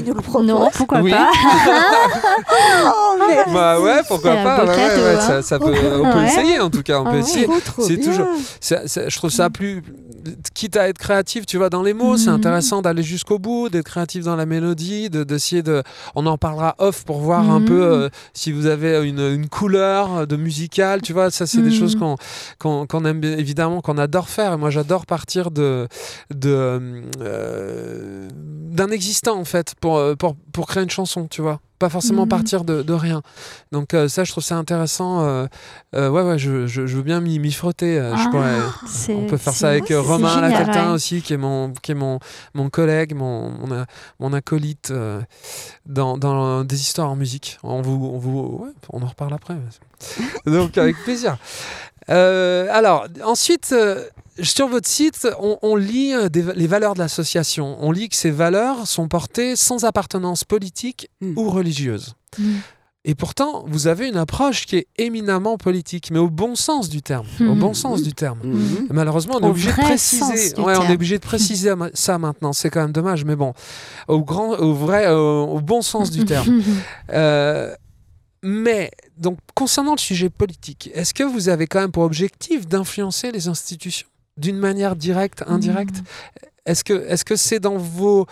tu nous le proposes. Non, pourquoi Oui. pas [LAUGHS] Oh, merci. Bah ouais, pourquoi pas beau ouais, cadeau, ouais, hein. ça, ça peut, On peut Ouais. essayer en tout cas. On Ah peut oui. essayer. C'est toujours- Ça- ça- je trouve ça plus. Quitte à être créatif, tu vois, dans les mots, c'est Mhm. intéressant d'aller jusqu'au bout, d'être créatif dans la mélodie, de- d'essayer de. On en parlera off pour voir un Mhm. peu euh, si vous avez une, une couleur de musical, tu vois. Ça, c'est des Mhm. choses qu'on qu'on qu'on aime évidemment, qu'on adore faire. Et moi, j'adore partir de de euh, d'un existant en fait pour, euh, pour pour créer une chanson, tu vois. Pas forcément Mhm. partir de, de rien. Donc euh, ça, je trouve ça intéressant. euh, euh, ouais, ouais, je, je, je veux bien m'y frotter. je Ah, pourrais- on peut faire ça avec Romain Lafontaine ouais. aussi, qui est mon, qui est mon, mon collègue, mon, mon, acolyte dans, dans des histoires en musique. On, vous, on, vous, ouais, on en reparle après. [LAUGHS] Donc avec plaisir. Alors, ensuite, sur votre site, on, on lit euh, des- les valeurs de l'association. On lit que ces valeurs sont portées sans appartenance politique Mm. ou religieuse. Mm. Et pourtant, vous avez une approche qui est éminemment politique, mais au bon sens du terme. Au Mhm. bon sens du terme. Malheureusement, on est obligé de préciser. sens du Ouais, on est terme. obligé de préciser ma- ça maintenant. C'est quand même dommage, mais bon, au grand, au vrai, au, au bon sens du terme. [LAUGHS] Euh, mais donc, concernant le sujet politique, est-ce que vous avez quand même pour objectif d'influencer les institutions? D'une manière directe, indirecte Est-ce que est-ce que c'est dans vos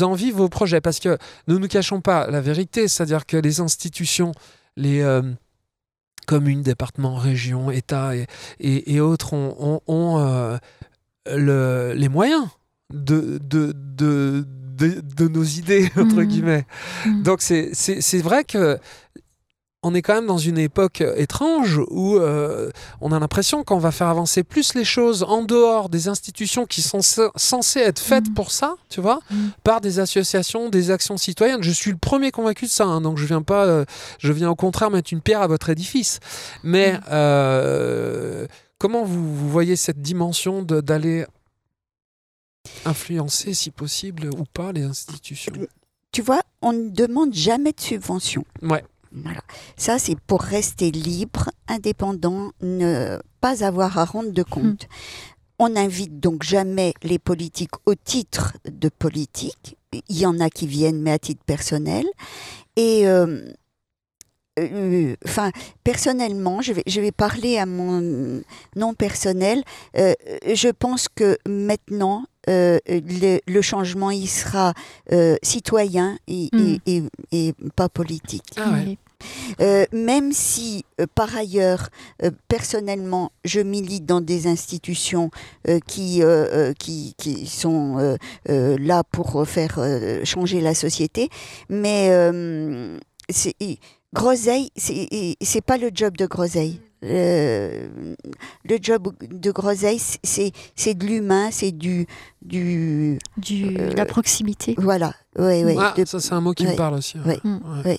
envies, vos projets? Parce que nous ne nous cachons pas la vérité, c'est-à-dire que les institutions, les euh, communes, départements, régions, États et, et- et autres ont, ont- ont, euh, le- les moyens de, de, de, de, de nos idées, [LAUGHS] entre Mhm. guillemets. Mhm. Donc c'est vrai que on est quand même dans une époque euh, étrange où euh, on a l'impression qu'on va faire avancer plus les choses en dehors des institutions qui sont ce- censées être faites Mhm. pour ça, tu vois, Mhm. par des associations, des actions citoyennes. Je suis le premier convaincu de ça, hein, donc je viens pas, euh, je viens au contraire mettre une pierre à votre édifice. Mais Mhm. euh, comment vous, vous voyez cette dimension d'aller influencer, si possible, ou pas, les institutions? Tu vois, on ne demande jamais de subvention. Ouais. Voilà. Ça, c'est pour rester libre, indépendant, ne pas avoir à rendre de compte. On n'invite donc jamais les politiques au titre de politique. Il y en a qui viennent, mais à titre personnel. Et euh, euh, enfin, personnellement, je vais, je vais parler à mon nom personnel. Euh, je pense que maintenant, euh, le, le changement, il sera euh, citoyen et, Mm. et- et- et pas politique. Ah ouais. Euh, même si, euh, par ailleurs, euh, personnellement, je milite dans des institutions euh, qui, qui, qui sont euh, euh, là pour faire euh, changer la société, mais euh, Groseille, c'est pas le job de Groseille. Euh, le job de Groseille, c'est- de l'humain, c'est du, du Du, Euh, la proximité. voilà, ouais, ouais, Ah, de- ça, c'est un mot qui me parle aussi. Ouais. Ouais.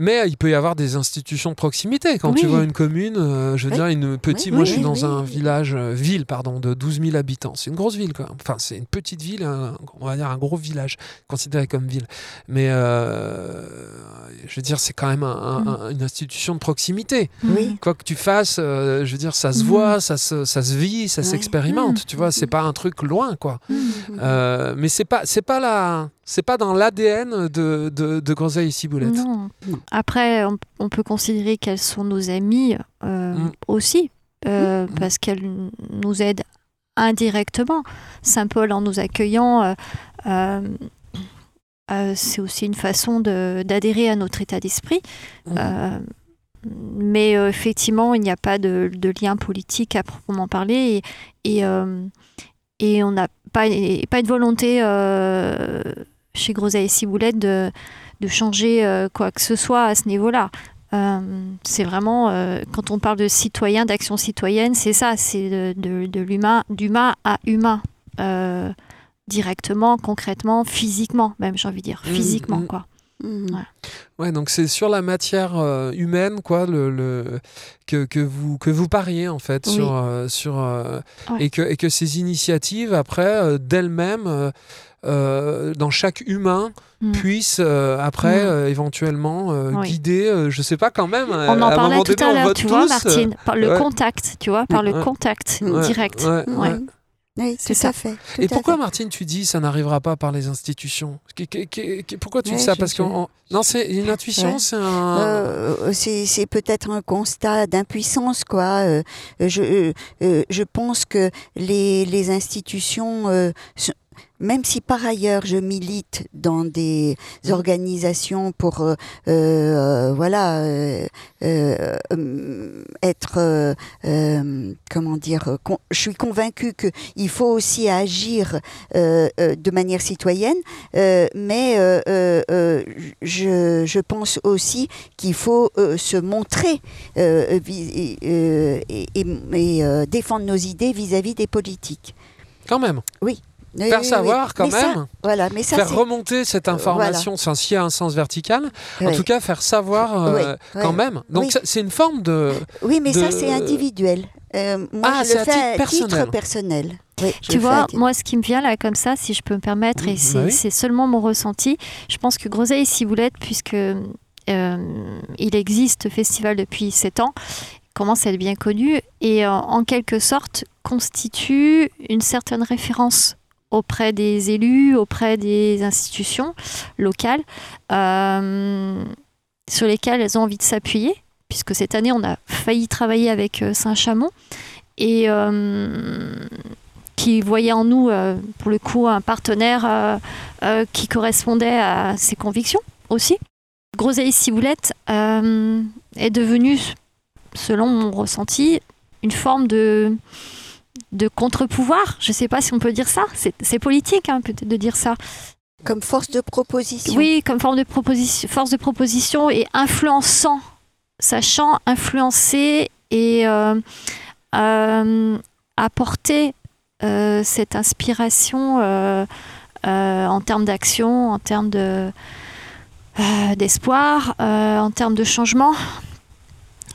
Mais il peut y avoir des institutions de proximité. Quand tu vois une commune, euh, je veux Oui. dire, une petite. Oui, moi, oui, je suis dans oui, un oui. village, euh, ville, pardon, de 12 000 habitants. C'est une grosse ville, quoi. Enfin, c'est une petite ville, un- on va dire un gros village, considéré comme ville. Mais euh, je veux dire, c'est quand même un- un- Mm. un- une institution de proximité. Oui. Quoi que tu fasses, euh, je veux dire, ça se Mm. voit, ça se, ça se vit, ça s'expérimente. Mm. Tu vois, c'est pas un truc loin, quoi. Mm. Euh, mais c'est pas, c'est pas la, c'est pas dans l'ADN de, de, de Groseille et Ciboulette? Non. Après, on, on peut considérer qu'elles sont nos amies euh, Mm. aussi, euh, Mm. parce qu'elles nous aident indirectement. Saint-Paul, en nous accueillant, euh, c'est aussi une façon d'adhérer à notre état d'esprit. Mm. Mais effectivement, il n'y a pas de, de lien politique à proprement parler et, et, et on n'a pas, pas une volonté chez Groseille et Ciboulette de, de changer euh, quoi que ce soit à ce niveau-là. Euh, c'est vraiment, euh, quand on parle de citoyen, d'action citoyenne, c'est ça, c'est de, de, de l'humain, d'humain à humain. Euh, directement, concrètement, physiquement, même j'ai envie de dire, Mm, physiquement mm. quoi. Mhm. Ouais. Ouais, donc c'est sur la matière euh, humaine, quoi, le, le- que, que vous que vous pariez en fait Oui. sur euh, sur euh, Ouais. et que et que ces initiatives après euh, d'elles-mêmes euh, euh, dans chaque humain Mm. puissent euh, après Mm. euh, éventuellement euh, Oui. guider, euh, je sais pas quand même. euh, On en à un parlait tout donné, à l'heure, tu vois, tous, euh, Martine, par le ouais. contact, tu vois, par le Ouais. contact ouais, direct. ouais, Ouais. ouais. Oui, C'est tout ça. à fait. tout Et à pourquoi, fait. Martine, tu dis ça n'arrivera pas par les institutions? Pourquoi tu dis Ouais, ça Parce que non, c'est une intuition, Ouais. c'est un. Euh, c'est c'est peut-être un constat d'impuissance, quoi. Euh, je, euh, euh, je pense que les, les institutions, euh, même si par ailleurs je milite dans des organisations pour, euh, euh, voilà, euh, euh, euh, être, euh, comment dire, con- je suis convaincue qu'il faut aussi agir euh, euh, de manière citoyenne, euh, mais euh, euh, euh, je, je pense aussi qu'il faut euh, se montrer euh, et, et- et- et, euh, défendre nos idées vis-à-vis des politiques. Quand même. Oui, Faire oui, savoir oui. quand Mais ça, même. voilà, mais ça faire remonter cette Euh, information, enfin, s'il y a un sens vertical, en tout cas faire savoir euh, quand même. Donc c'est une forme de. Oui, mais ça c'est individuel. Euh, moi, Ah, je c'est le à fais titre à personnel. titre personnel. Oui, Tu le vois, moi, ce qui me vient là comme ça, si je peux me permettre, et bah c'est oui. c'est seulement mon ressenti, je pense que Groseille et Ciboulette, puisque euh, il existe ce festival depuis 7 ans, commence à être bien connu et euh, en quelque sorte constitue une certaine référence auprès des élus, auprès des institutions locales, euh, sur lesquelles elles ont envie de s'appuyer, puisque cette année, on a failli travailler avec euh, Saint-Chamond. Et euh, qui voyait en nous, pour le coup, un partenaire qui correspondait à ses convictions aussi. Groseille Ciboulette est devenue, selon mon ressenti, une forme de, de contre-pouvoir. Je ne sais pas si on peut dire ça. C'est politique, hein, peut-être, de dire ça. Comme force de proposition. Oui, comme forme de proposition, force de proposition et influençant, sachant influencer et euh, euh, apporter euh, cette inspiration en termes d'action, en termes de d'espoir, en termes de changement.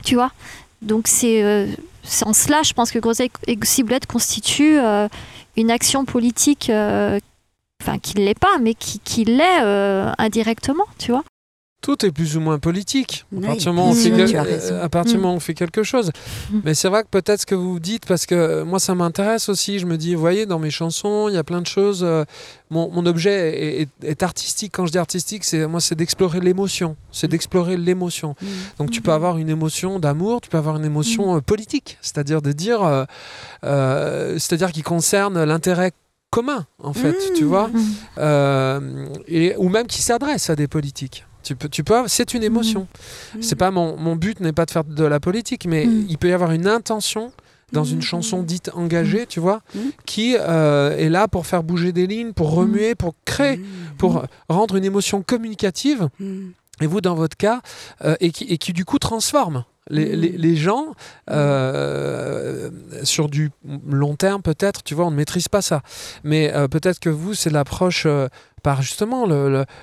Tu vois? Donc c'est en cela, je pense que Groseille et Ciblette constituent une action politique, enfin qui ne l'est pas, mais qui, qui l'est indirectement, tu vois tout est plus ou moins politique. À partir du moment où on fait, quelque chose. Mm. Mais c'est vrai que peut-être ce que vous dites, parce que moi ça m'intéresse aussi, je me dis, vous voyez, dans mes chansons, il y a plein de choses. Euh, mon, objet est, artistique. Quand je dis artistique, c'est moi c'est d'explorer l'émotion. C'est d'explorer l'émotion. Mm. Donc tu peux mm. avoir une émotion d'amour, tu peux avoir une émotion euh, politique, c'est-à-dire de dire, euh, c'est-à-dire qui concerne l'intérêt commun, en fait, tu vois, et, ou même qui s'adresse à des politiques. Tu peux, tu peux, c'est une émotion. Mmh. C'est pas mon, mon but n'est pas de faire de la politique, mais mmh. il peut y avoir une intention dans une mmh. chanson dite engagée, tu vois, qui euh, est là pour faire bouger des lignes, pour remuer, pour créer, pour rendre une émotion communicative. Et vous, dans votre cas, euh, et, qui, et qui du coup transforme. Les, les, les, gens, euh, sur du long terme peut-être, tu vois, on ne maîtrise pas ça. Mais peut-être que vous, c'est l'approche par justement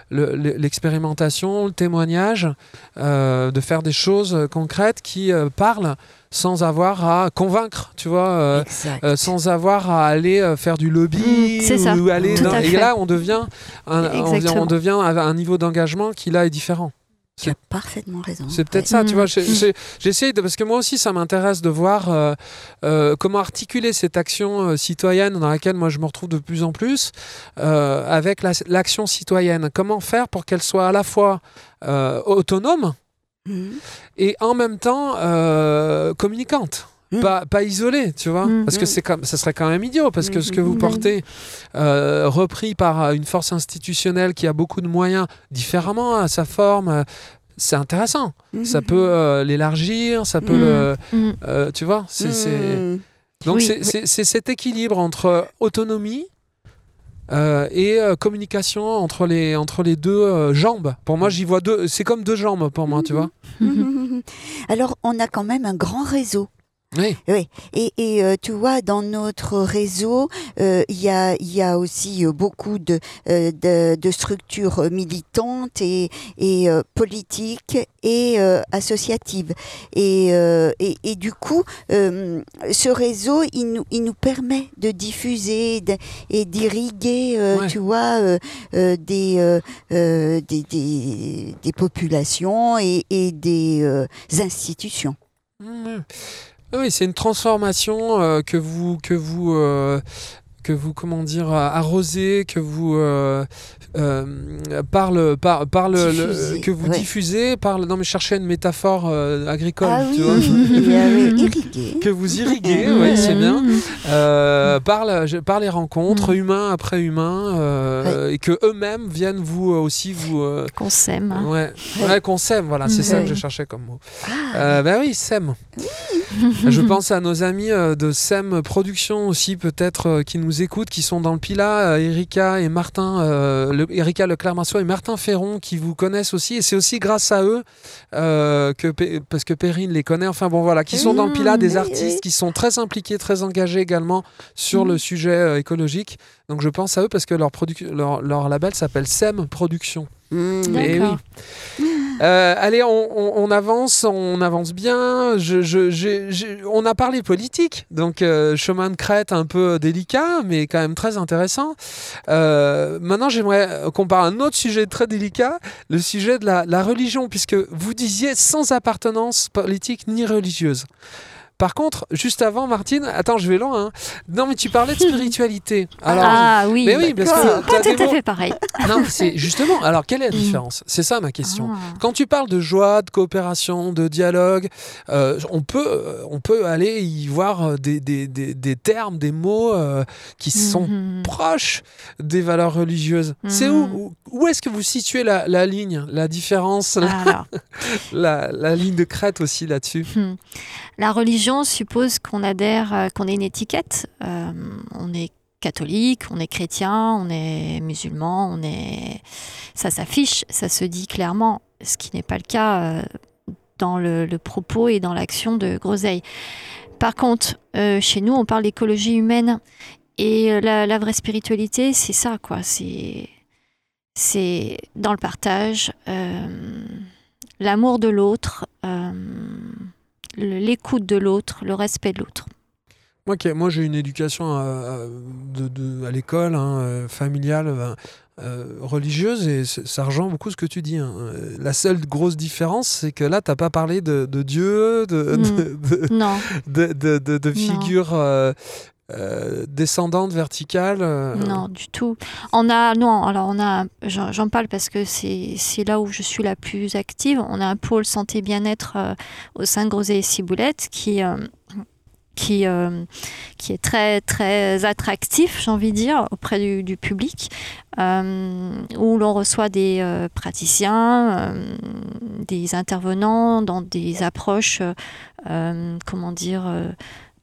l'expérimentation, le, le, témoignage, euh, de faire des choses concrètes qui euh, parlent sans avoir à convaincre, tu vois, euh, sans avoir à aller faire du lobby mmh, ça. ou aller et là on devient on, devient à un niveau d'engagement qui là est différent. Tu as parfaitement raison. C'est peut-être ça, tu vois. Mm. J'essaie de, parce que moi aussi, ça m'intéresse de voir euh, euh, comment articuler cette action euh, citoyenne dans laquelle moi je me retrouve de plus en plus avec l'action citoyenne. Comment faire pour qu'elle soit à la fois autonome mm. et en même temps communicante. Mm. Pas, pas isolé, tu vois, parce que c'est comme, ça serait quand même idiot, parce que ce que vous portez, repris par une force institutionnelle qui a beaucoup de moyens différemment à sa forme, c'est intéressant. Ça peut euh, l'élargir, ça peut le. Mm. Euh, tu vois c'est, mm. Donc c'est, cet équilibre entre autonomie euh, et communication entre les, entre les deux jambes. Pour moi, j'y vois deux. C'est comme deux jambes pour moi, tu vois. [LAUGHS] Alors, on a quand même un grand réseau oui. oui. Et, et euh, tu vois, dans notre réseau, euh, il y, a, y a aussi euh, beaucoup de, de, de, structures militantes et, et politiques et associatives. Et, et, et, du coup, ce réseau, il nous, il nous permet de diffuser et d'irriguer, tu vois, des, des, des, des, populations et, et des institutions. Mmh. Oui, c'est une transformation euh, que vous que vous euh, que vous comment dire arrosez, que vous euh, par, le, que vous diffusez parle non mais cherchez une métaphore euh, agricole ah tu vois. [LAUGHS] [LAUGHS] Irriguer. que vous irriguez oui c'est bien. Euh, par, la, par les rencontres mm. humains après humains et que eux-mêmes viennent vous aussi vous qu'on s'aime ouais, ouais. Qu'on s'aime voilà c'est ça que je cherchais comme mot. Ah. ben oui s'aime je [LAUGHS] pense à nos amis de SEM Production aussi peut-être qui nous écoutent, qui sont dans le Pila, Erika et Martin, euh, le, Erika Leclerc-Marceau et Martin Ferron, qui vous connaissent aussi. Et c'est aussi grâce à eux euh, que, parce que Perrine les connaît, enfin bon voilà, qui sont dans le Pila, des artistes qui sont très impliqués, très engagés également sur le sujet écologique. Donc je pense à eux parce que leur, leur, leur label s'appelle SEM Production. Mmh, D'accord. Euh, allez, on, avance, on avance bien. Je, on a parlé politique, donc euh, chemin de crête un peu délicat, mais quand même très intéressant. Euh, maintenant, j'aimerais qu'on parle d'un autre sujet très délicat, le sujet de la religion, puisque vous disiez sans appartenance politique ni religieuse. Par contre, juste avant, Martine, attends, je vais loin. Hein. Non, mais tu parlais de spiritualité. [LAUGHS] ah oui, mais oui, parce que pas tout à fait pareil. [LAUGHS] Non, c'est justement. Alors, quelle est la mm. différence? C'est ça ma question. Ah. Quand tu parles de joie, de coopération, de dialogue, euh, on peut, euh, on peut aller y voir euh, des, des, des, termes, des mots qui sont mm-hmm. proches des valeurs religieuses. C'est où, mm. où, est-ce que vous situez la, la ligne, la différence, [LAUGHS] la, la, ligne de crête aussi là-dessus hmm. La religion suppose qu'on adhère, euh, qu'on ait une étiquette. Euh, on est catholique, on est chrétien, on est musulman, on est. Ça s'affiche, ça se dit clairement, ce qui n'est pas le cas euh, dans le, propos et dans l'action de Groseille. Par contre, chez nous, on parle d'écologie humaine et la, vraie spiritualité, c'est ça, quoi. C'est c'est dans le partage, l'amour de l'autre l'écoute de l'autre, le respect de l'autre. Moi, moi j'ai une éducation à, de, à l'école, hein, familiale, religieuse, et ça rejoint beaucoup ce que tu dis. Hein. La seule grosse différence, c'est que là, tu n'as pas parlé de, Dieu, de, de, de, de, figures euh, descendante verticale euh, Non, du tout. On a, non, alors on a, j'en parle parce que c'est là où je suis la plus active. On a un pôle santé bien-être euh, au sein de Groset et Ciboulette qui qui, qui est très, très attractif, j'ai envie de dire, auprès du, public, où l'on reçoit des praticiens, des intervenants dans des approches, comment dire,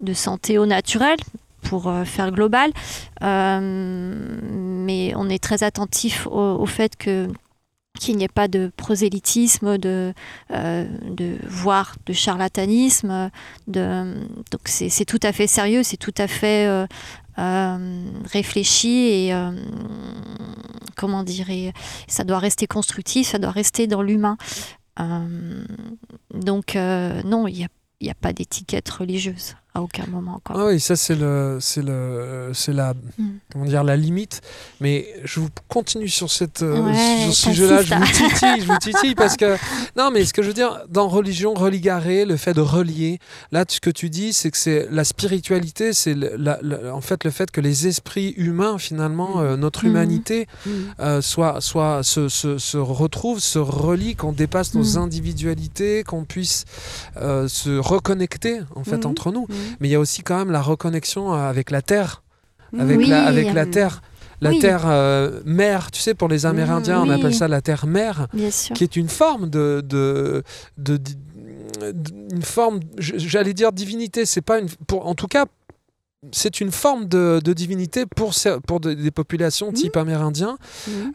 de santé au naturel, pour euh, faire global. Euh, mais on est très attentif au, fait que qu'il n'y ait pas de prosélytisme, de, euh, de voire de charlatanisme. Donc c'est tout à fait sérieux, c'est tout à fait réfléchi et comment dire, ça doit rester constructif, ça doit rester dans l'humain. donc non, il n'y a, a, pas d'étiquette religieuse à aucun moment. Quoi. Ah oui, ça c'est le, c'est le, c'est la, mm. comment dire, la limite. Mais je vous continue sur cette, euh, sur ce sujet-là. Je vous titille, je vous titille parce que [LAUGHS] non, mais ce que je veux dire dans religion, religaré, le fait de relier. Là, ce que tu dis, c'est que c'est la spiritualité, c'est en fait le fait que les esprits humains, finalement, mm. euh, notre mm. humanité, euh, soit, soit se, se, se retrouve, se relie, qu'on dépasse nos individualités, qu'on puisse se reconnecter en fait entre nous mais il y a aussi quand même la reconnexion euh, avec la terre, avec, la, avec la terre. La terre euh, mère, tu sais, pour les Amérindiens, on appelle ça la terre mère, qui est une forme de, de, de, une forme, j'allais dire divinité. C'est pas une, pour, en tout cas, c'est une forme de, de, divinité pour, pour des populations type amérindien,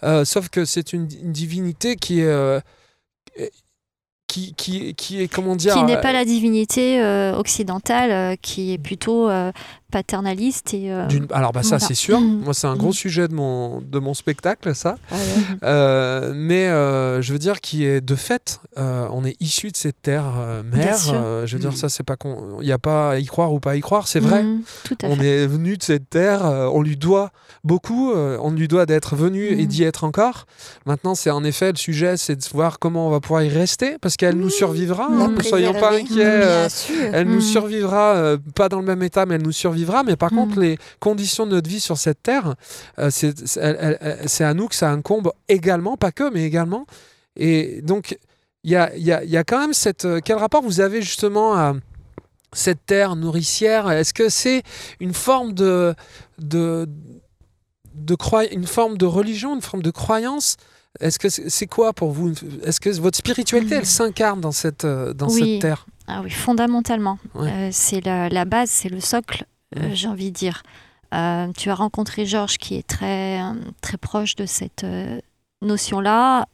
euh, sauf que c'est une, divinité qui est qui, qui, qui, est comment dire qui n'est pas la divinité occidentale qui est plutôt paternaliste. Et, euh, Alors, bah, ça, c'est sûr. Mm. Moi, c'est un gros mm. sujet de mon, de mon spectacle, ça. Ah euh, mais euh, je veux dire qui est de fait, on est issu de cette terre mère. je veux dire, mm. ça, c'est pas qu'on. Il n'y a pas à y croire ou pas à y croire, c'est vrai. on est venu de cette terre, on lui doit beaucoup, on lui doit d'être venu et d'y être encore. Maintenant, c'est en effet le sujet, c'est de voir comment on va pouvoir y rester, parce qu'elle nous survivra. ne soyons pas inquiets. elle nous survivra, pas dans le même état, mais elle nous survivra mais par contre, mm. les conditions de notre vie sur cette terre, euh, c'est à nous que ça incombe également, pas que, mais également. Et donc, il y a, y, a, y a, quand même cette. Euh, quel rapport vous avez justement à cette terre nourricière? Est-ce que c'est une forme de. de de une forme de religion, une forme de croyance? Est-ce que c'est quoi pour vous? Est-ce que votre spiritualité, elle mm. s'incarne dans cette, euh, dans cette terre? Ah oui, fondamentalement. c'est la, la, base, c'est le socle euh, j'ai envie de dire. Euh, tu as rencontré Georges qui est très, très proche de cette euh, notion-là.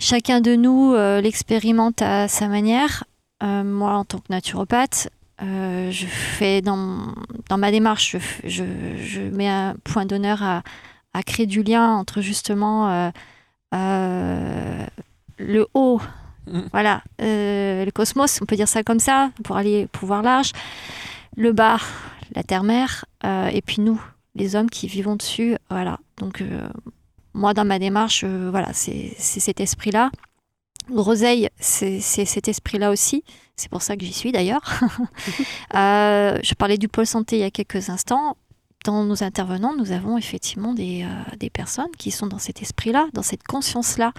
chacun de nous l'expérimente à sa manière. moi, en tant que naturopathe, je fais dans, ma démarche, je, mets un point d'honneur à, créer du lien entre justement le haut Voilà, euh, le cosmos, on peut dire ça comme ça, pour aller pouvoir large. Le bas, la terre-mère, euh, et puis nous, les hommes qui vivons dessus. Voilà. Donc, euh, moi, dans ma démarche, voilà, c'est cet esprit-là. Groseille, c'est cet esprit-là aussi. C'est pour ça que j'y suis d'ailleurs. [LAUGHS] je parlais du pôle santé il y a quelques instants. Dans nos intervenants, nous avons effectivement des, des personnes qui sont dans cet esprit-là, dans cette conscience-là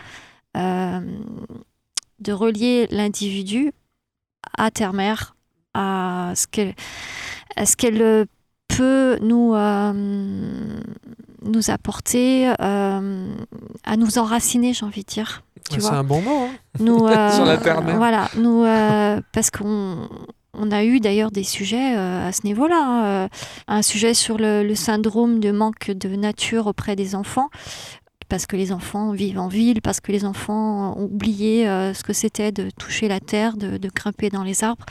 de relier l'individu à terre-mère, à ce qu'elle qu'elle peut nous, euh, nous apporter, euh, à nous enraciner, j'ai envie de dire. C'est un bon mot. Hein. nous, [LAUGHS] euh, Sur la terre-mère. Voilà, nous, parce qu'on on a eu d'ailleurs des sujets à ce niveau-là. Hein. Un sujet sur le, le, syndrome de manque de nature auprès des enfants parce que les enfants vivent en ville, parce que les enfants ont oublié euh, ce que c'était de toucher la terre, de, grimper dans les arbres,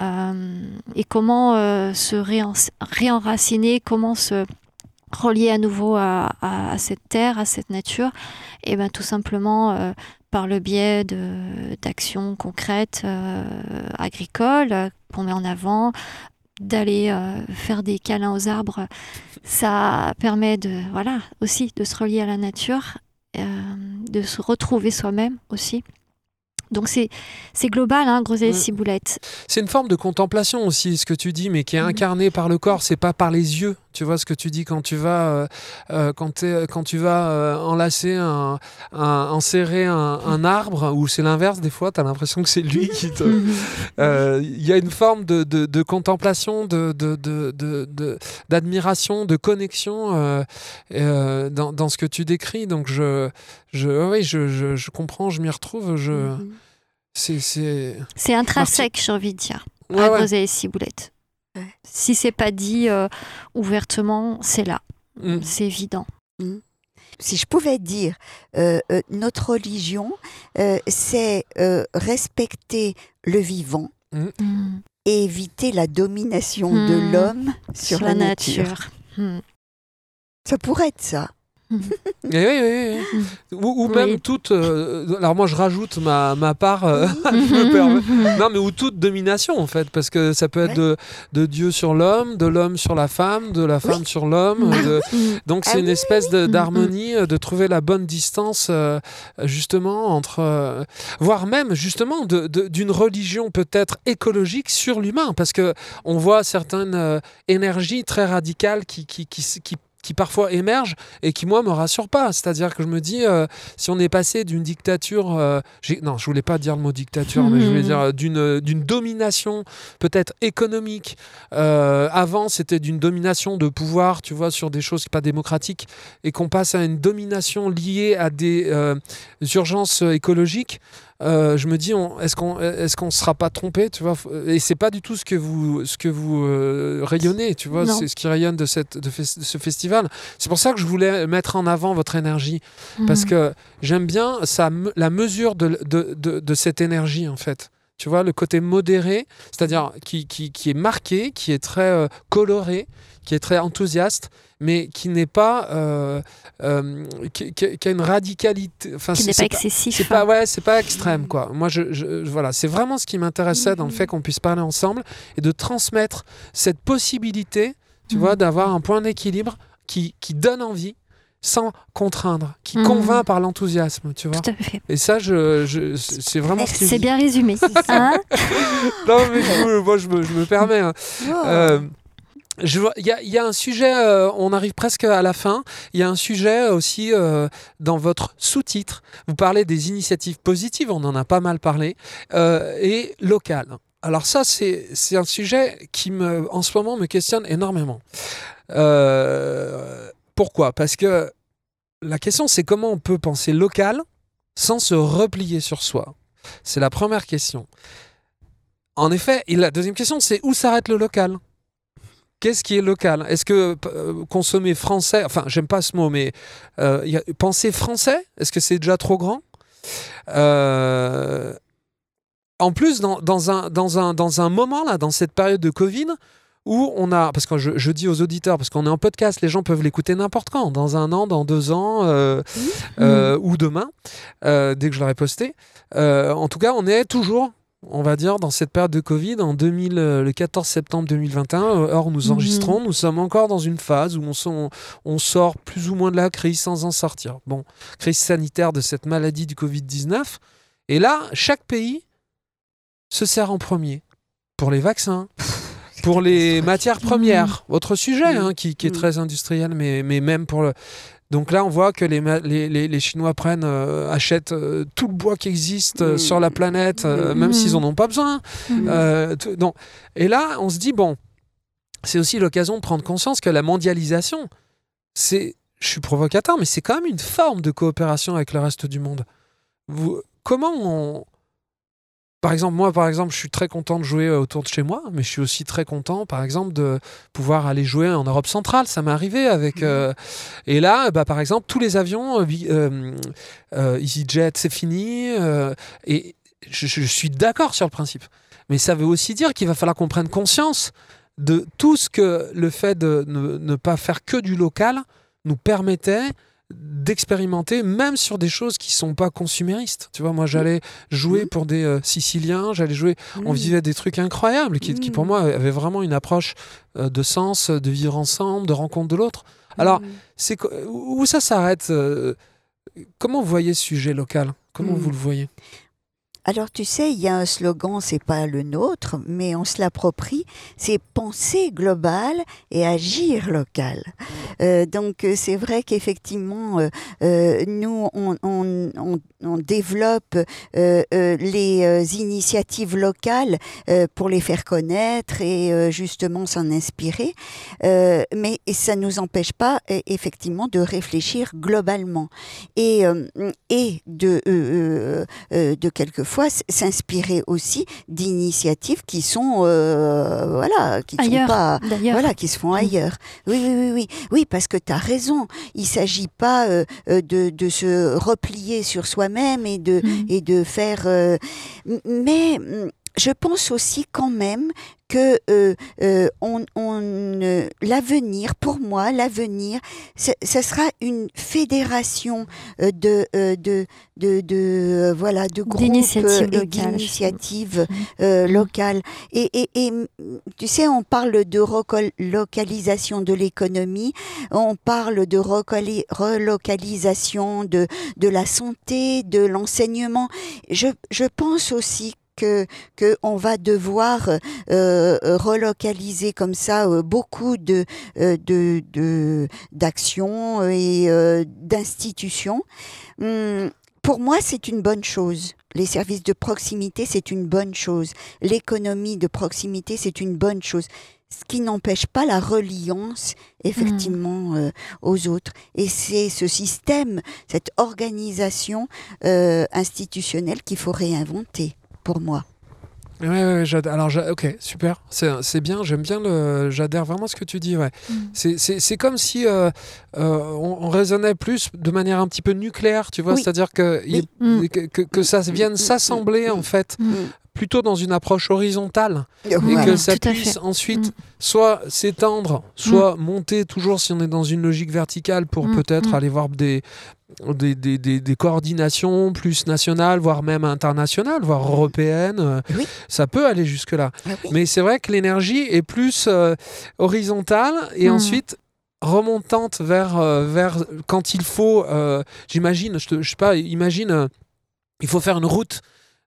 euh, et comment euh, se réenraciner, comment se relier à nouveau à, cette terre, à cette nature, et bien tout simplement par le biais d'actions concrètes agricoles qu'on met en avant, d'aller faire des câlins aux arbres, ça permet de voilà aussi de se relier à la nature, de se retrouver soi-même aussi. Donc c'est global, hein, groseille ciboulette. C'est une forme de contemplation aussi, ce que tu dis, mais qui est mhm. incarné par le corps, c'est pas par les yeux. Tu vois ce que tu dis quand tu vas, euh, euh, quand, quand tu vas euh, enlacer, un, un enserrer un, arbre, ou c'est l'inverse des fois, tu as l'impression que c'est lui qui te... Mhm. [LAUGHS] Il y a une forme de, de, de contemplation, d'admiration, de, connexion dans, dans, ce que tu décris. Donc je, je, oui, je, je, je comprends, je m'y retrouve. Je... Mhm. C'est intrinsèque, j'ai envie de dire, ouais, à ouais. ciboulette. Si c'est pas dit euh, ouvertement, c'est là. Mm. C'est évident. Mm. Si je pouvais dire, euh, euh, notre religion, c'est respecter le vivant mm. et éviter la domination de l'homme sur, la, nature. Ça pourrait être ça. Oui, oui, oui. Ou, même toute. Euh, alors moi, je rajoute ma, ma part. Euh, [LAUGHS] non, mais ou toute domination en fait, parce que ça peut être de, de, Dieu sur l'homme, de l'homme sur la femme, de la femme sur l'homme. Donc ah c'est une espèce d'harmonie, de, trouver la bonne distance euh, justement entre, voire même justement d'une religion peut-être écologique sur l'humain, parce que on voit certaines énergies très radicales qui, qui, qui, qui qui parfois émergent et qui moi me rassurent pas. C'est-à-dire que je me dis euh, si on est passé d'une dictature, euh, non, je voulais pas dire le mot dictature, mais je voulais [LAUGHS] dire euh, d'une d'une domination peut-être économique. avant, c'était d'une domination de pouvoir, tu vois, sur des choses pas démocratiques, et qu'on passe à une domination liée à des urgences écologiques. Euh, je me dis, est-ce qu'on est qu'on sera pas trompé, tu vois? Et c'est pas du tout ce que vous ce que vous euh, rayonnez, tu vois C'est ce qui rayonne de cette de, ce festival. C'est pour ça que je voulais mettre en avant votre énergie parce mhm. que j'aime bien ça la mesure de, de, de, cette énergie en fait. Tu vois, le côté modéré, c'est-à-dire qui, qui, qui, est marqué, qui est très euh, coloré, qui est très enthousiaste, mais qui n'est pas euh, euh, qui, a une radicalité enfin qui n'est pas excessif c'est pas ouais c'est pas extrême quoi. Moi je, voilà c'est vraiment ce qui m'intéressait dans le fait qu'on puisse parler ensemble et de transmettre cette possibilité tu vois mhm. d'avoir un point d'équilibre qui, qui donne envie sans contraindre, qui mhm. convainc par l'enthousiasme, tu vois. Tout à fait. Et ça, je, je c'est vraiment. C'est bien résumé. [LAUGHS] Hein [LAUGHS] non, mais moi, je me, je me permets. Hein. Oh. Euh, il y, a un sujet, euh, on arrive presque à la fin. Il y a un sujet aussi euh, dans votre sous-titre. Vous parlez des initiatives positives, on en a pas mal parlé, euh, et locales. Alors ça, c'est un sujet qui, me, en ce moment, me questionne énormément. Pourquoi? Parce que la question, c'est comment on peut penser local sans se replier sur soi? C'est la première question. En effet, et la deuxième question, c'est où s'arrête le local? Qu'est-ce qui est local? Est-ce que euh, consommer français, enfin j'aime pas ce mot, mais euh, penser français, est-ce que c'est déjà trop grand? Euh, En plus, dans, dans, un, dans, un, dans un moment, là, dans cette période de Covid, où on a, parce que je, je dis aux auditeurs, parce qu'on est en podcast, les gens peuvent l'écouter n'importe quand, dans un an, dans deux ans, mmh. ou demain, dès que je l'aurai posté. en tout cas, on est toujours on va dire, dans cette période de Covid, en 2000, euh, le 14 septembre 2021, euh, or nous mhm. enregistrons, nous sommes encore dans une phase où on, on, sort plus ou moins de la crise sans en sortir. Bon, crise sanitaire de cette maladie du Covid-19. Et là, chaque pays se sert en premier pour les vaccins, pour les matières premières. Autre sujet hein, qui, qui, est très industriel, mais, mais même pour le, donc là, on voit que les, les, les, Chinois prennent, euh, achètent euh, tout le bois qui existe euh, sur la planète, même s'ils n'en ont pas besoin. et là, on se dit, bon, c'est aussi l'occasion de prendre conscience que la mondialisation, c'est, je suis provocateur, mais c'est quand même une forme de coopération avec le reste du monde. Vous, comment on, par exemple, moi, par exemple, je suis très content de jouer euh, autour de chez moi, mais je suis aussi très content, par exemple, de pouvoir aller jouer en Europe centrale. Ça m'est arrivé avec. Mmh. Euh, et là, bah, par exemple, tous les avions euh, EasyJet, c'est fini. et je, suis d'accord sur le principe. Mais ça veut aussi dire qu'il va falloir qu'on prenne conscience de tout ce que le fait de ne, ne pas faire que du local nous permettait d'expérimenter même sur des choses qui sont pas consuméristes. Tu vois, moi j'allais jouer Mm. pour des euh, Siciliens, j'allais jouer, on Mm. vivait des trucs incroyables qui, qui, pour Mm. moi avaient vraiment une approche euh, de sens, de vivre ensemble, de rencontre de l'autre. Alors, Mm. c'est où ça s'arrête euh, Comment vous voyez ce sujet local? Comment Mm. vous le voyez? Alors tu sais, il y a un slogan, c'est pas le nôtre, mais on se l'approprie, c'est penser global et agir local. Euh, donc euh, c'est vrai qu'effectivement, euh, nous, on, développe les initiatives locales pour les faire connaître et justement s'en inspirer, mais ça ne nous empêche pas effectivement de réfléchir globalement et, et de... de quelquefois s- s'inspirer aussi d'initiatives qui sont euh, voilà qui ne sont Ailleurs, pas voilà qui se font ailleurs. Oui oui oui oui. Oui parce que tu as raison. Il s'agit pas euh, euh, de, de se replier sur soi-même et de Mm. et de faire euh, mais mm, je pense aussi quand même que euh, euh, on, on, euh, l'avenir, pour moi, l'avenir, ce sera une fédération euh, de, euh, de, de, de, euh, voilà, de groupes D'initiatives et locales. d'initiatives euh, locales. Et, et, et, mm, tu sais, on parle de relocalisation de l'économie, on parle de relocalisation de, de la santé, de l'enseignement. Je, je pense aussi que, que on va devoir euh, euh, relocaliser comme ça euh, beaucoup de d'actions et d'institutions. Hum, pour moi, c'est une bonne chose. Les services de proximité, c'est une bonne chose. L'économie de proximité, c'est une bonne chose. Ce qui n'empêche pas la reliance, effectivement, euh, aux autres. Et c'est ce système, cette organisation euh, institutionnelle qu'il faut réinventer, pour moi. Ouais, ouais, alors, j'a- ok, super, c'est c'est bien, j'aime bien le. J'adhère vraiment à ce que tu dis, ouais. Mm. C'est- C'est c'est comme si euh, euh, on, on raisonnait plus de manière un petit peu nucléaire, tu vois, Oui. c'est-à-dire que, il Mm. que, que- que ça vienne Mm, mm, s'assembler, mm, en fait, Mm. Plutôt dans une approche horizontale, et que ça puisse ensuite Mm. soit s'étendre, soit monter, toujours si on est dans une logique verticale, pour Mm, peut-être mm. aller voir des, des, des, des- des coordinations plus nationales, voire même internationales, voire européennes. Oui. Ça peut aller jusque-là. Ah oui. Mais c'est vrai que l'énergie est plus euh, horizontale et Mm. ensuite remontante vers, euh, vers quand il faut, euh, j'imagine, je, je sais pas, imagine, euh, il faut faire une route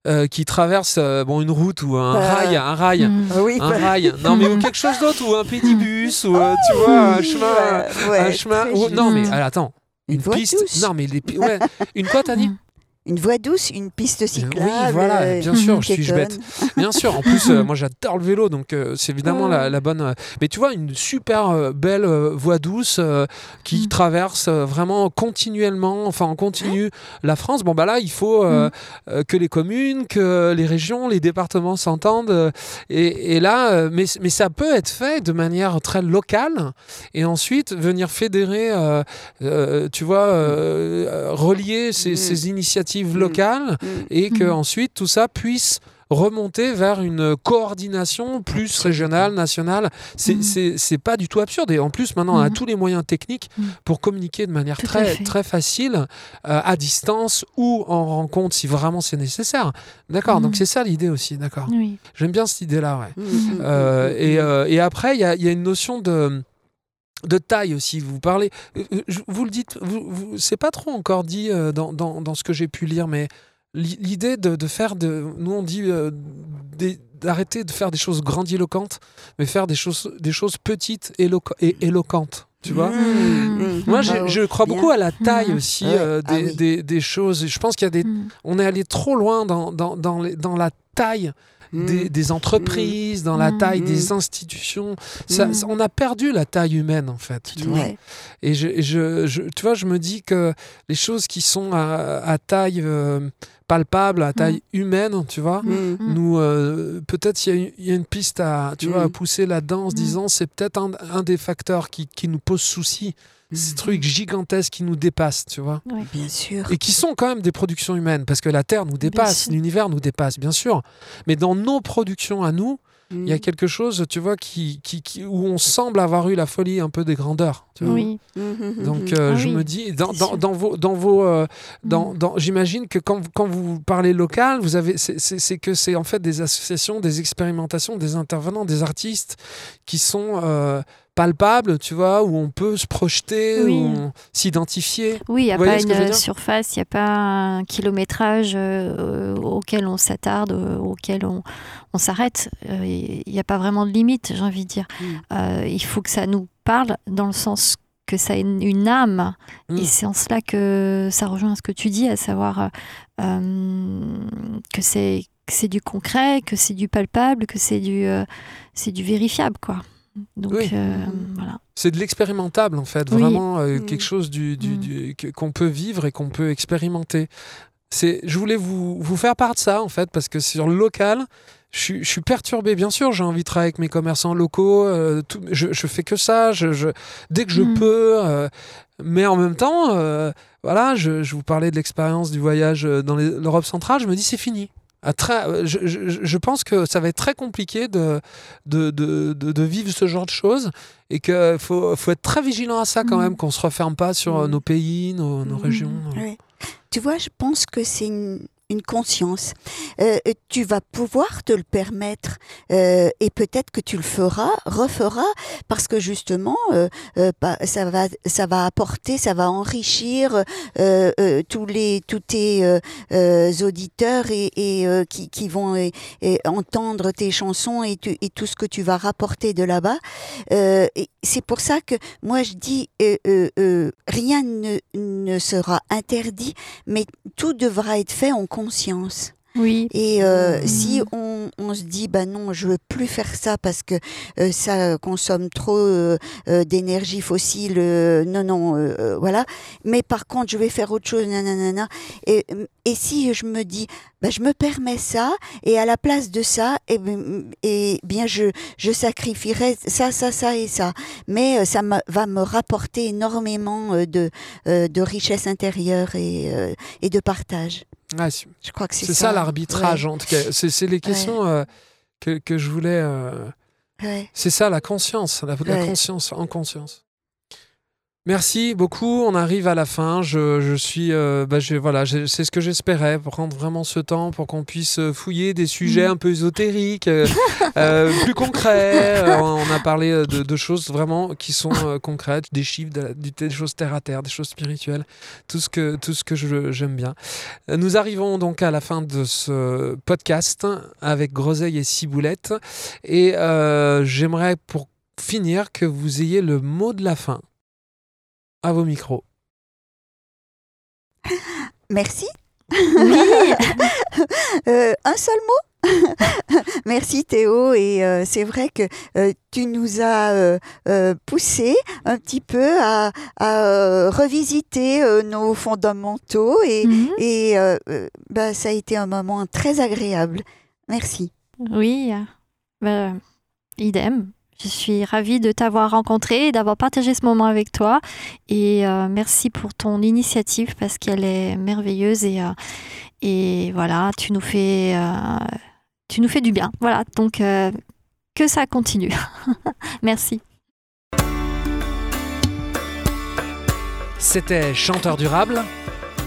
euh, qui traverse, euh, bon, une route ou un Euh, rail, un rail. Mm. Ah oui, Un rail, non mais ou quelque chose d'autre, ou un pédibus, ou euh, tu vois, un chemin, Ouais, ouais, un chemin, ou- non mais alors, attends, Une piste, douce. non mais les, ouais, une quoi t'as dit? Mm. Une voie douce, une piste cyclable. Oui, voilà, euh, bien sûr, je suis bête. [LAUGHS] Bien sûr, en plus, euh, moi j'adore le vélo, donc euh, c'est évidemment la, Ouais. la bonne. euh, mais tu vois, une super euh, belle euh, voie douce euh, qui Mm. traverse euh, vraiment continuellement, enfin en continu la France. Bon, bah là, il faut euh, euh, que les communes, que les régions, les départements s'entendent. euh, et, et là, euh, mais, mais ça peut être fait de manière très locale et ensuite venir fédérer, euh, euh, tu vois, euh, euh, relier ces, Mm. ces initiatives Mm. locales Mm. et que Mhm. ensuite tout ça puisse remonter vers une coordination plus régionale, nationale. C'est Mhm. c'est- pas du tout absurde. Et en plus, maintenant, on a tous les moyens techniques pour communiquer de manière Tout très, très facile, euh, à distance ou en rencontre si vraiment c'est nécessaire. D'accord, donc c'est ça l'idée aussi, d'accord? Oui. J'aime bien cette idée-là, ouais. Mm, mm, Euh, mm, et, mm. euh, et après, il y a, il y a une notion de de taille aussi. Vous parlez, euh, euh, vous le dites, vous, vous- c'est pas trop encore dit euh, dans, dans, dans ce que j'ai pu lire, mais l'i- l'idée de, de faire de, nous on dit euh, d'arrêter de faire des choses grandiloquentes, mais faire des choses, des choses petites éloqu- et éloquentes. Tu vois. Mm, mm. Moi, Ah, je, je crois bien. beaucoup à la taille aussi euh, Ah des, oui. des, des choses. Je pense qu'il y a des, on est allé trop loin dans, dans, dans, les- dans la taille des, Mm. des entreprises, dans la Mm. taille Mm. des institutions. Ça- Mm. on a perdu la taille humaine, en fait. Tu vois. Ouais. Et je, et je, je- tu vois, je me dis que les choses qui sont à, à taille euh, palpable, à taille humaine, tu vois, Mm. Mm. nous, euh, peut-être il y, a une- il y a une piste à, tu vois, à Mm. pousser là-dedans en se Mm. disant c'est peut-être un, un des facteurs qui, qui nous pose souci ces Mhm. trucs gigantesques qui nous dépassent, tu vois. Bien sûr. Et qui sont quand même des productions humaines, parce que la Terre nous dépasse, l'univers nous dépasse, bien sûr. Mais dans nos productions à nous, il y a Mhm. quelque chose, tu vois, qui, qui, qui- où on semble avoir eu la folie un peu des grandeurs. tu vois. Oui. Mhm. Donc euh, Ah je oui, me dis dans, vos dans vos euh, dans, Mm. dans- j'imagine que quand, quand vous parlez local vous avez c'est- c'est c'est que c'est en fait des associations des expérimentations des intervenants des artistes qui sont euh, palpables tu vois où on peut se projeter Oui. où on- s'identifier Oui, il n'y a Vous pas une surface, il n'y a pas un kilométrage euh, auquel on s'attarde, euh, auquel on, on s'arrête. Euh, Il n'y a pas vraiment de limite, j'ai envie de dire. Mm. Euh, il faut que ça nous parle dans le sens que ça ait une, âme. Mm. Et c'est en cela que ça rejoint ce que tu dis, à savoir euh, que c'est que c'est du concret, que c'est du palpable, que c'est du, euh, c'est du vérifiable, quoi. Donc Oui. euh, voilà. c'est de l'expérimentable en fait Oui. vraiment euh, Mm. quelque chose du, du- Mm. du- qu'on peut vivre et qu'on peut expérimenter c'est je voulais vous, vous faire part de ça en fait parce que sur le local je suis, je suis perturbé, bien sûr, j'ai envie de travailler avec mes commerçants locaux, euh, tout- je, je fais que ça, je, je- dès que je Mm. peux, euh, mais en même temps, euh, voilà, je, je vous parlais de l'expérience du voyage dans les- l'Europe centrale, je me dis c'est fini. Je, je- je pense que ça va être très compliqué de, de, de, de- de vivre ce genre de choses et qu'il faut, faut être très vigilant à ça quand Mm. même, qu'on ne se referme pas sur euh, Mm. nos pays, nos, nos Mm. régions. Tu vois, je pense que c'est une, une conscience. Euh, tu vas pouvoir te le permettre euh, et peut-être que tu le feras, referas, parce que justement, euh, bah, ça va, ça va apporter, ça va enrichir tous les, tous tes auditeurs et, qui, qui vont entendre tes chansons et, tout ce que tu vas rapporter de là-bas. C'est pour ça que moi je dis rien ne, ne sera interdit, mais tout devra être fait en conscience. Oui. Et euh, Mhm. si on, on se dit bah non, je veux plus faire ça parce que euh, ça consomme trop euh, d'énergie fossile, non non, voilà. Mais par contre, je vais faire autre chose, nanana. Et, et si je me dis bah je me permets ça et à la place de ça, et, et bien je je sacrifierai ça, ça, ça et ça. Mais ça me, va me rapporter énormément de de richesse intérieure et et de partage. Ouais, c'est- Je crois que c'est c'est ça, l'arbitrage, en tout cas. C'est les questions euh, que, que je voulais. euh, Ouais. C'est ça la conscience, la, la conscience en conscience. Merci beaucoup. On arrive à la fin. Je, je suis, euh, bah, je- voilà, c'est ce que j'espérais, prendre vraiment ce temps pour qu'on puisse euh, fouiller des sujets Mm. un peu ésotériques, euh, [LAUGHS] euh, plus concrets. On a parlé de, de choses vraiment qui sont concrètes, des chiffres, de des choses terre à terre, des choses spirituelles, tout ce que, tout ce que je- j'aime bien. Nous arrivons donc à la fin de ce podcast avec Groseille et Ciboulette. Et j'aimerais pour finir que vous ayez le mot de la fin à vos micros. Merci. Oui. [LAUGHS] Euh, un seul mot? [LAUGHS] Merci Théo et euh, c'est vrai que euh, tu nous as euh, euh, poussé un petit peu à, à, euh, revisiter euh, nos fondamentaux et, Mhm. et euh, euh, bah, ça a été un moment très agréable. Merci. Oui, euh, bah, idem. Je suis ravie de t'avoir rencontré et d'avoir partagé ce moment avec toi. Et euh, merci pour ton initiative parce qu'elle est merveilleuse et, euh, et voilà, tu nous fais, euh, tu nous fais du bien. Voilà, donc que ça continue. [LAUGHS] merci. C'était Chanteur Durable.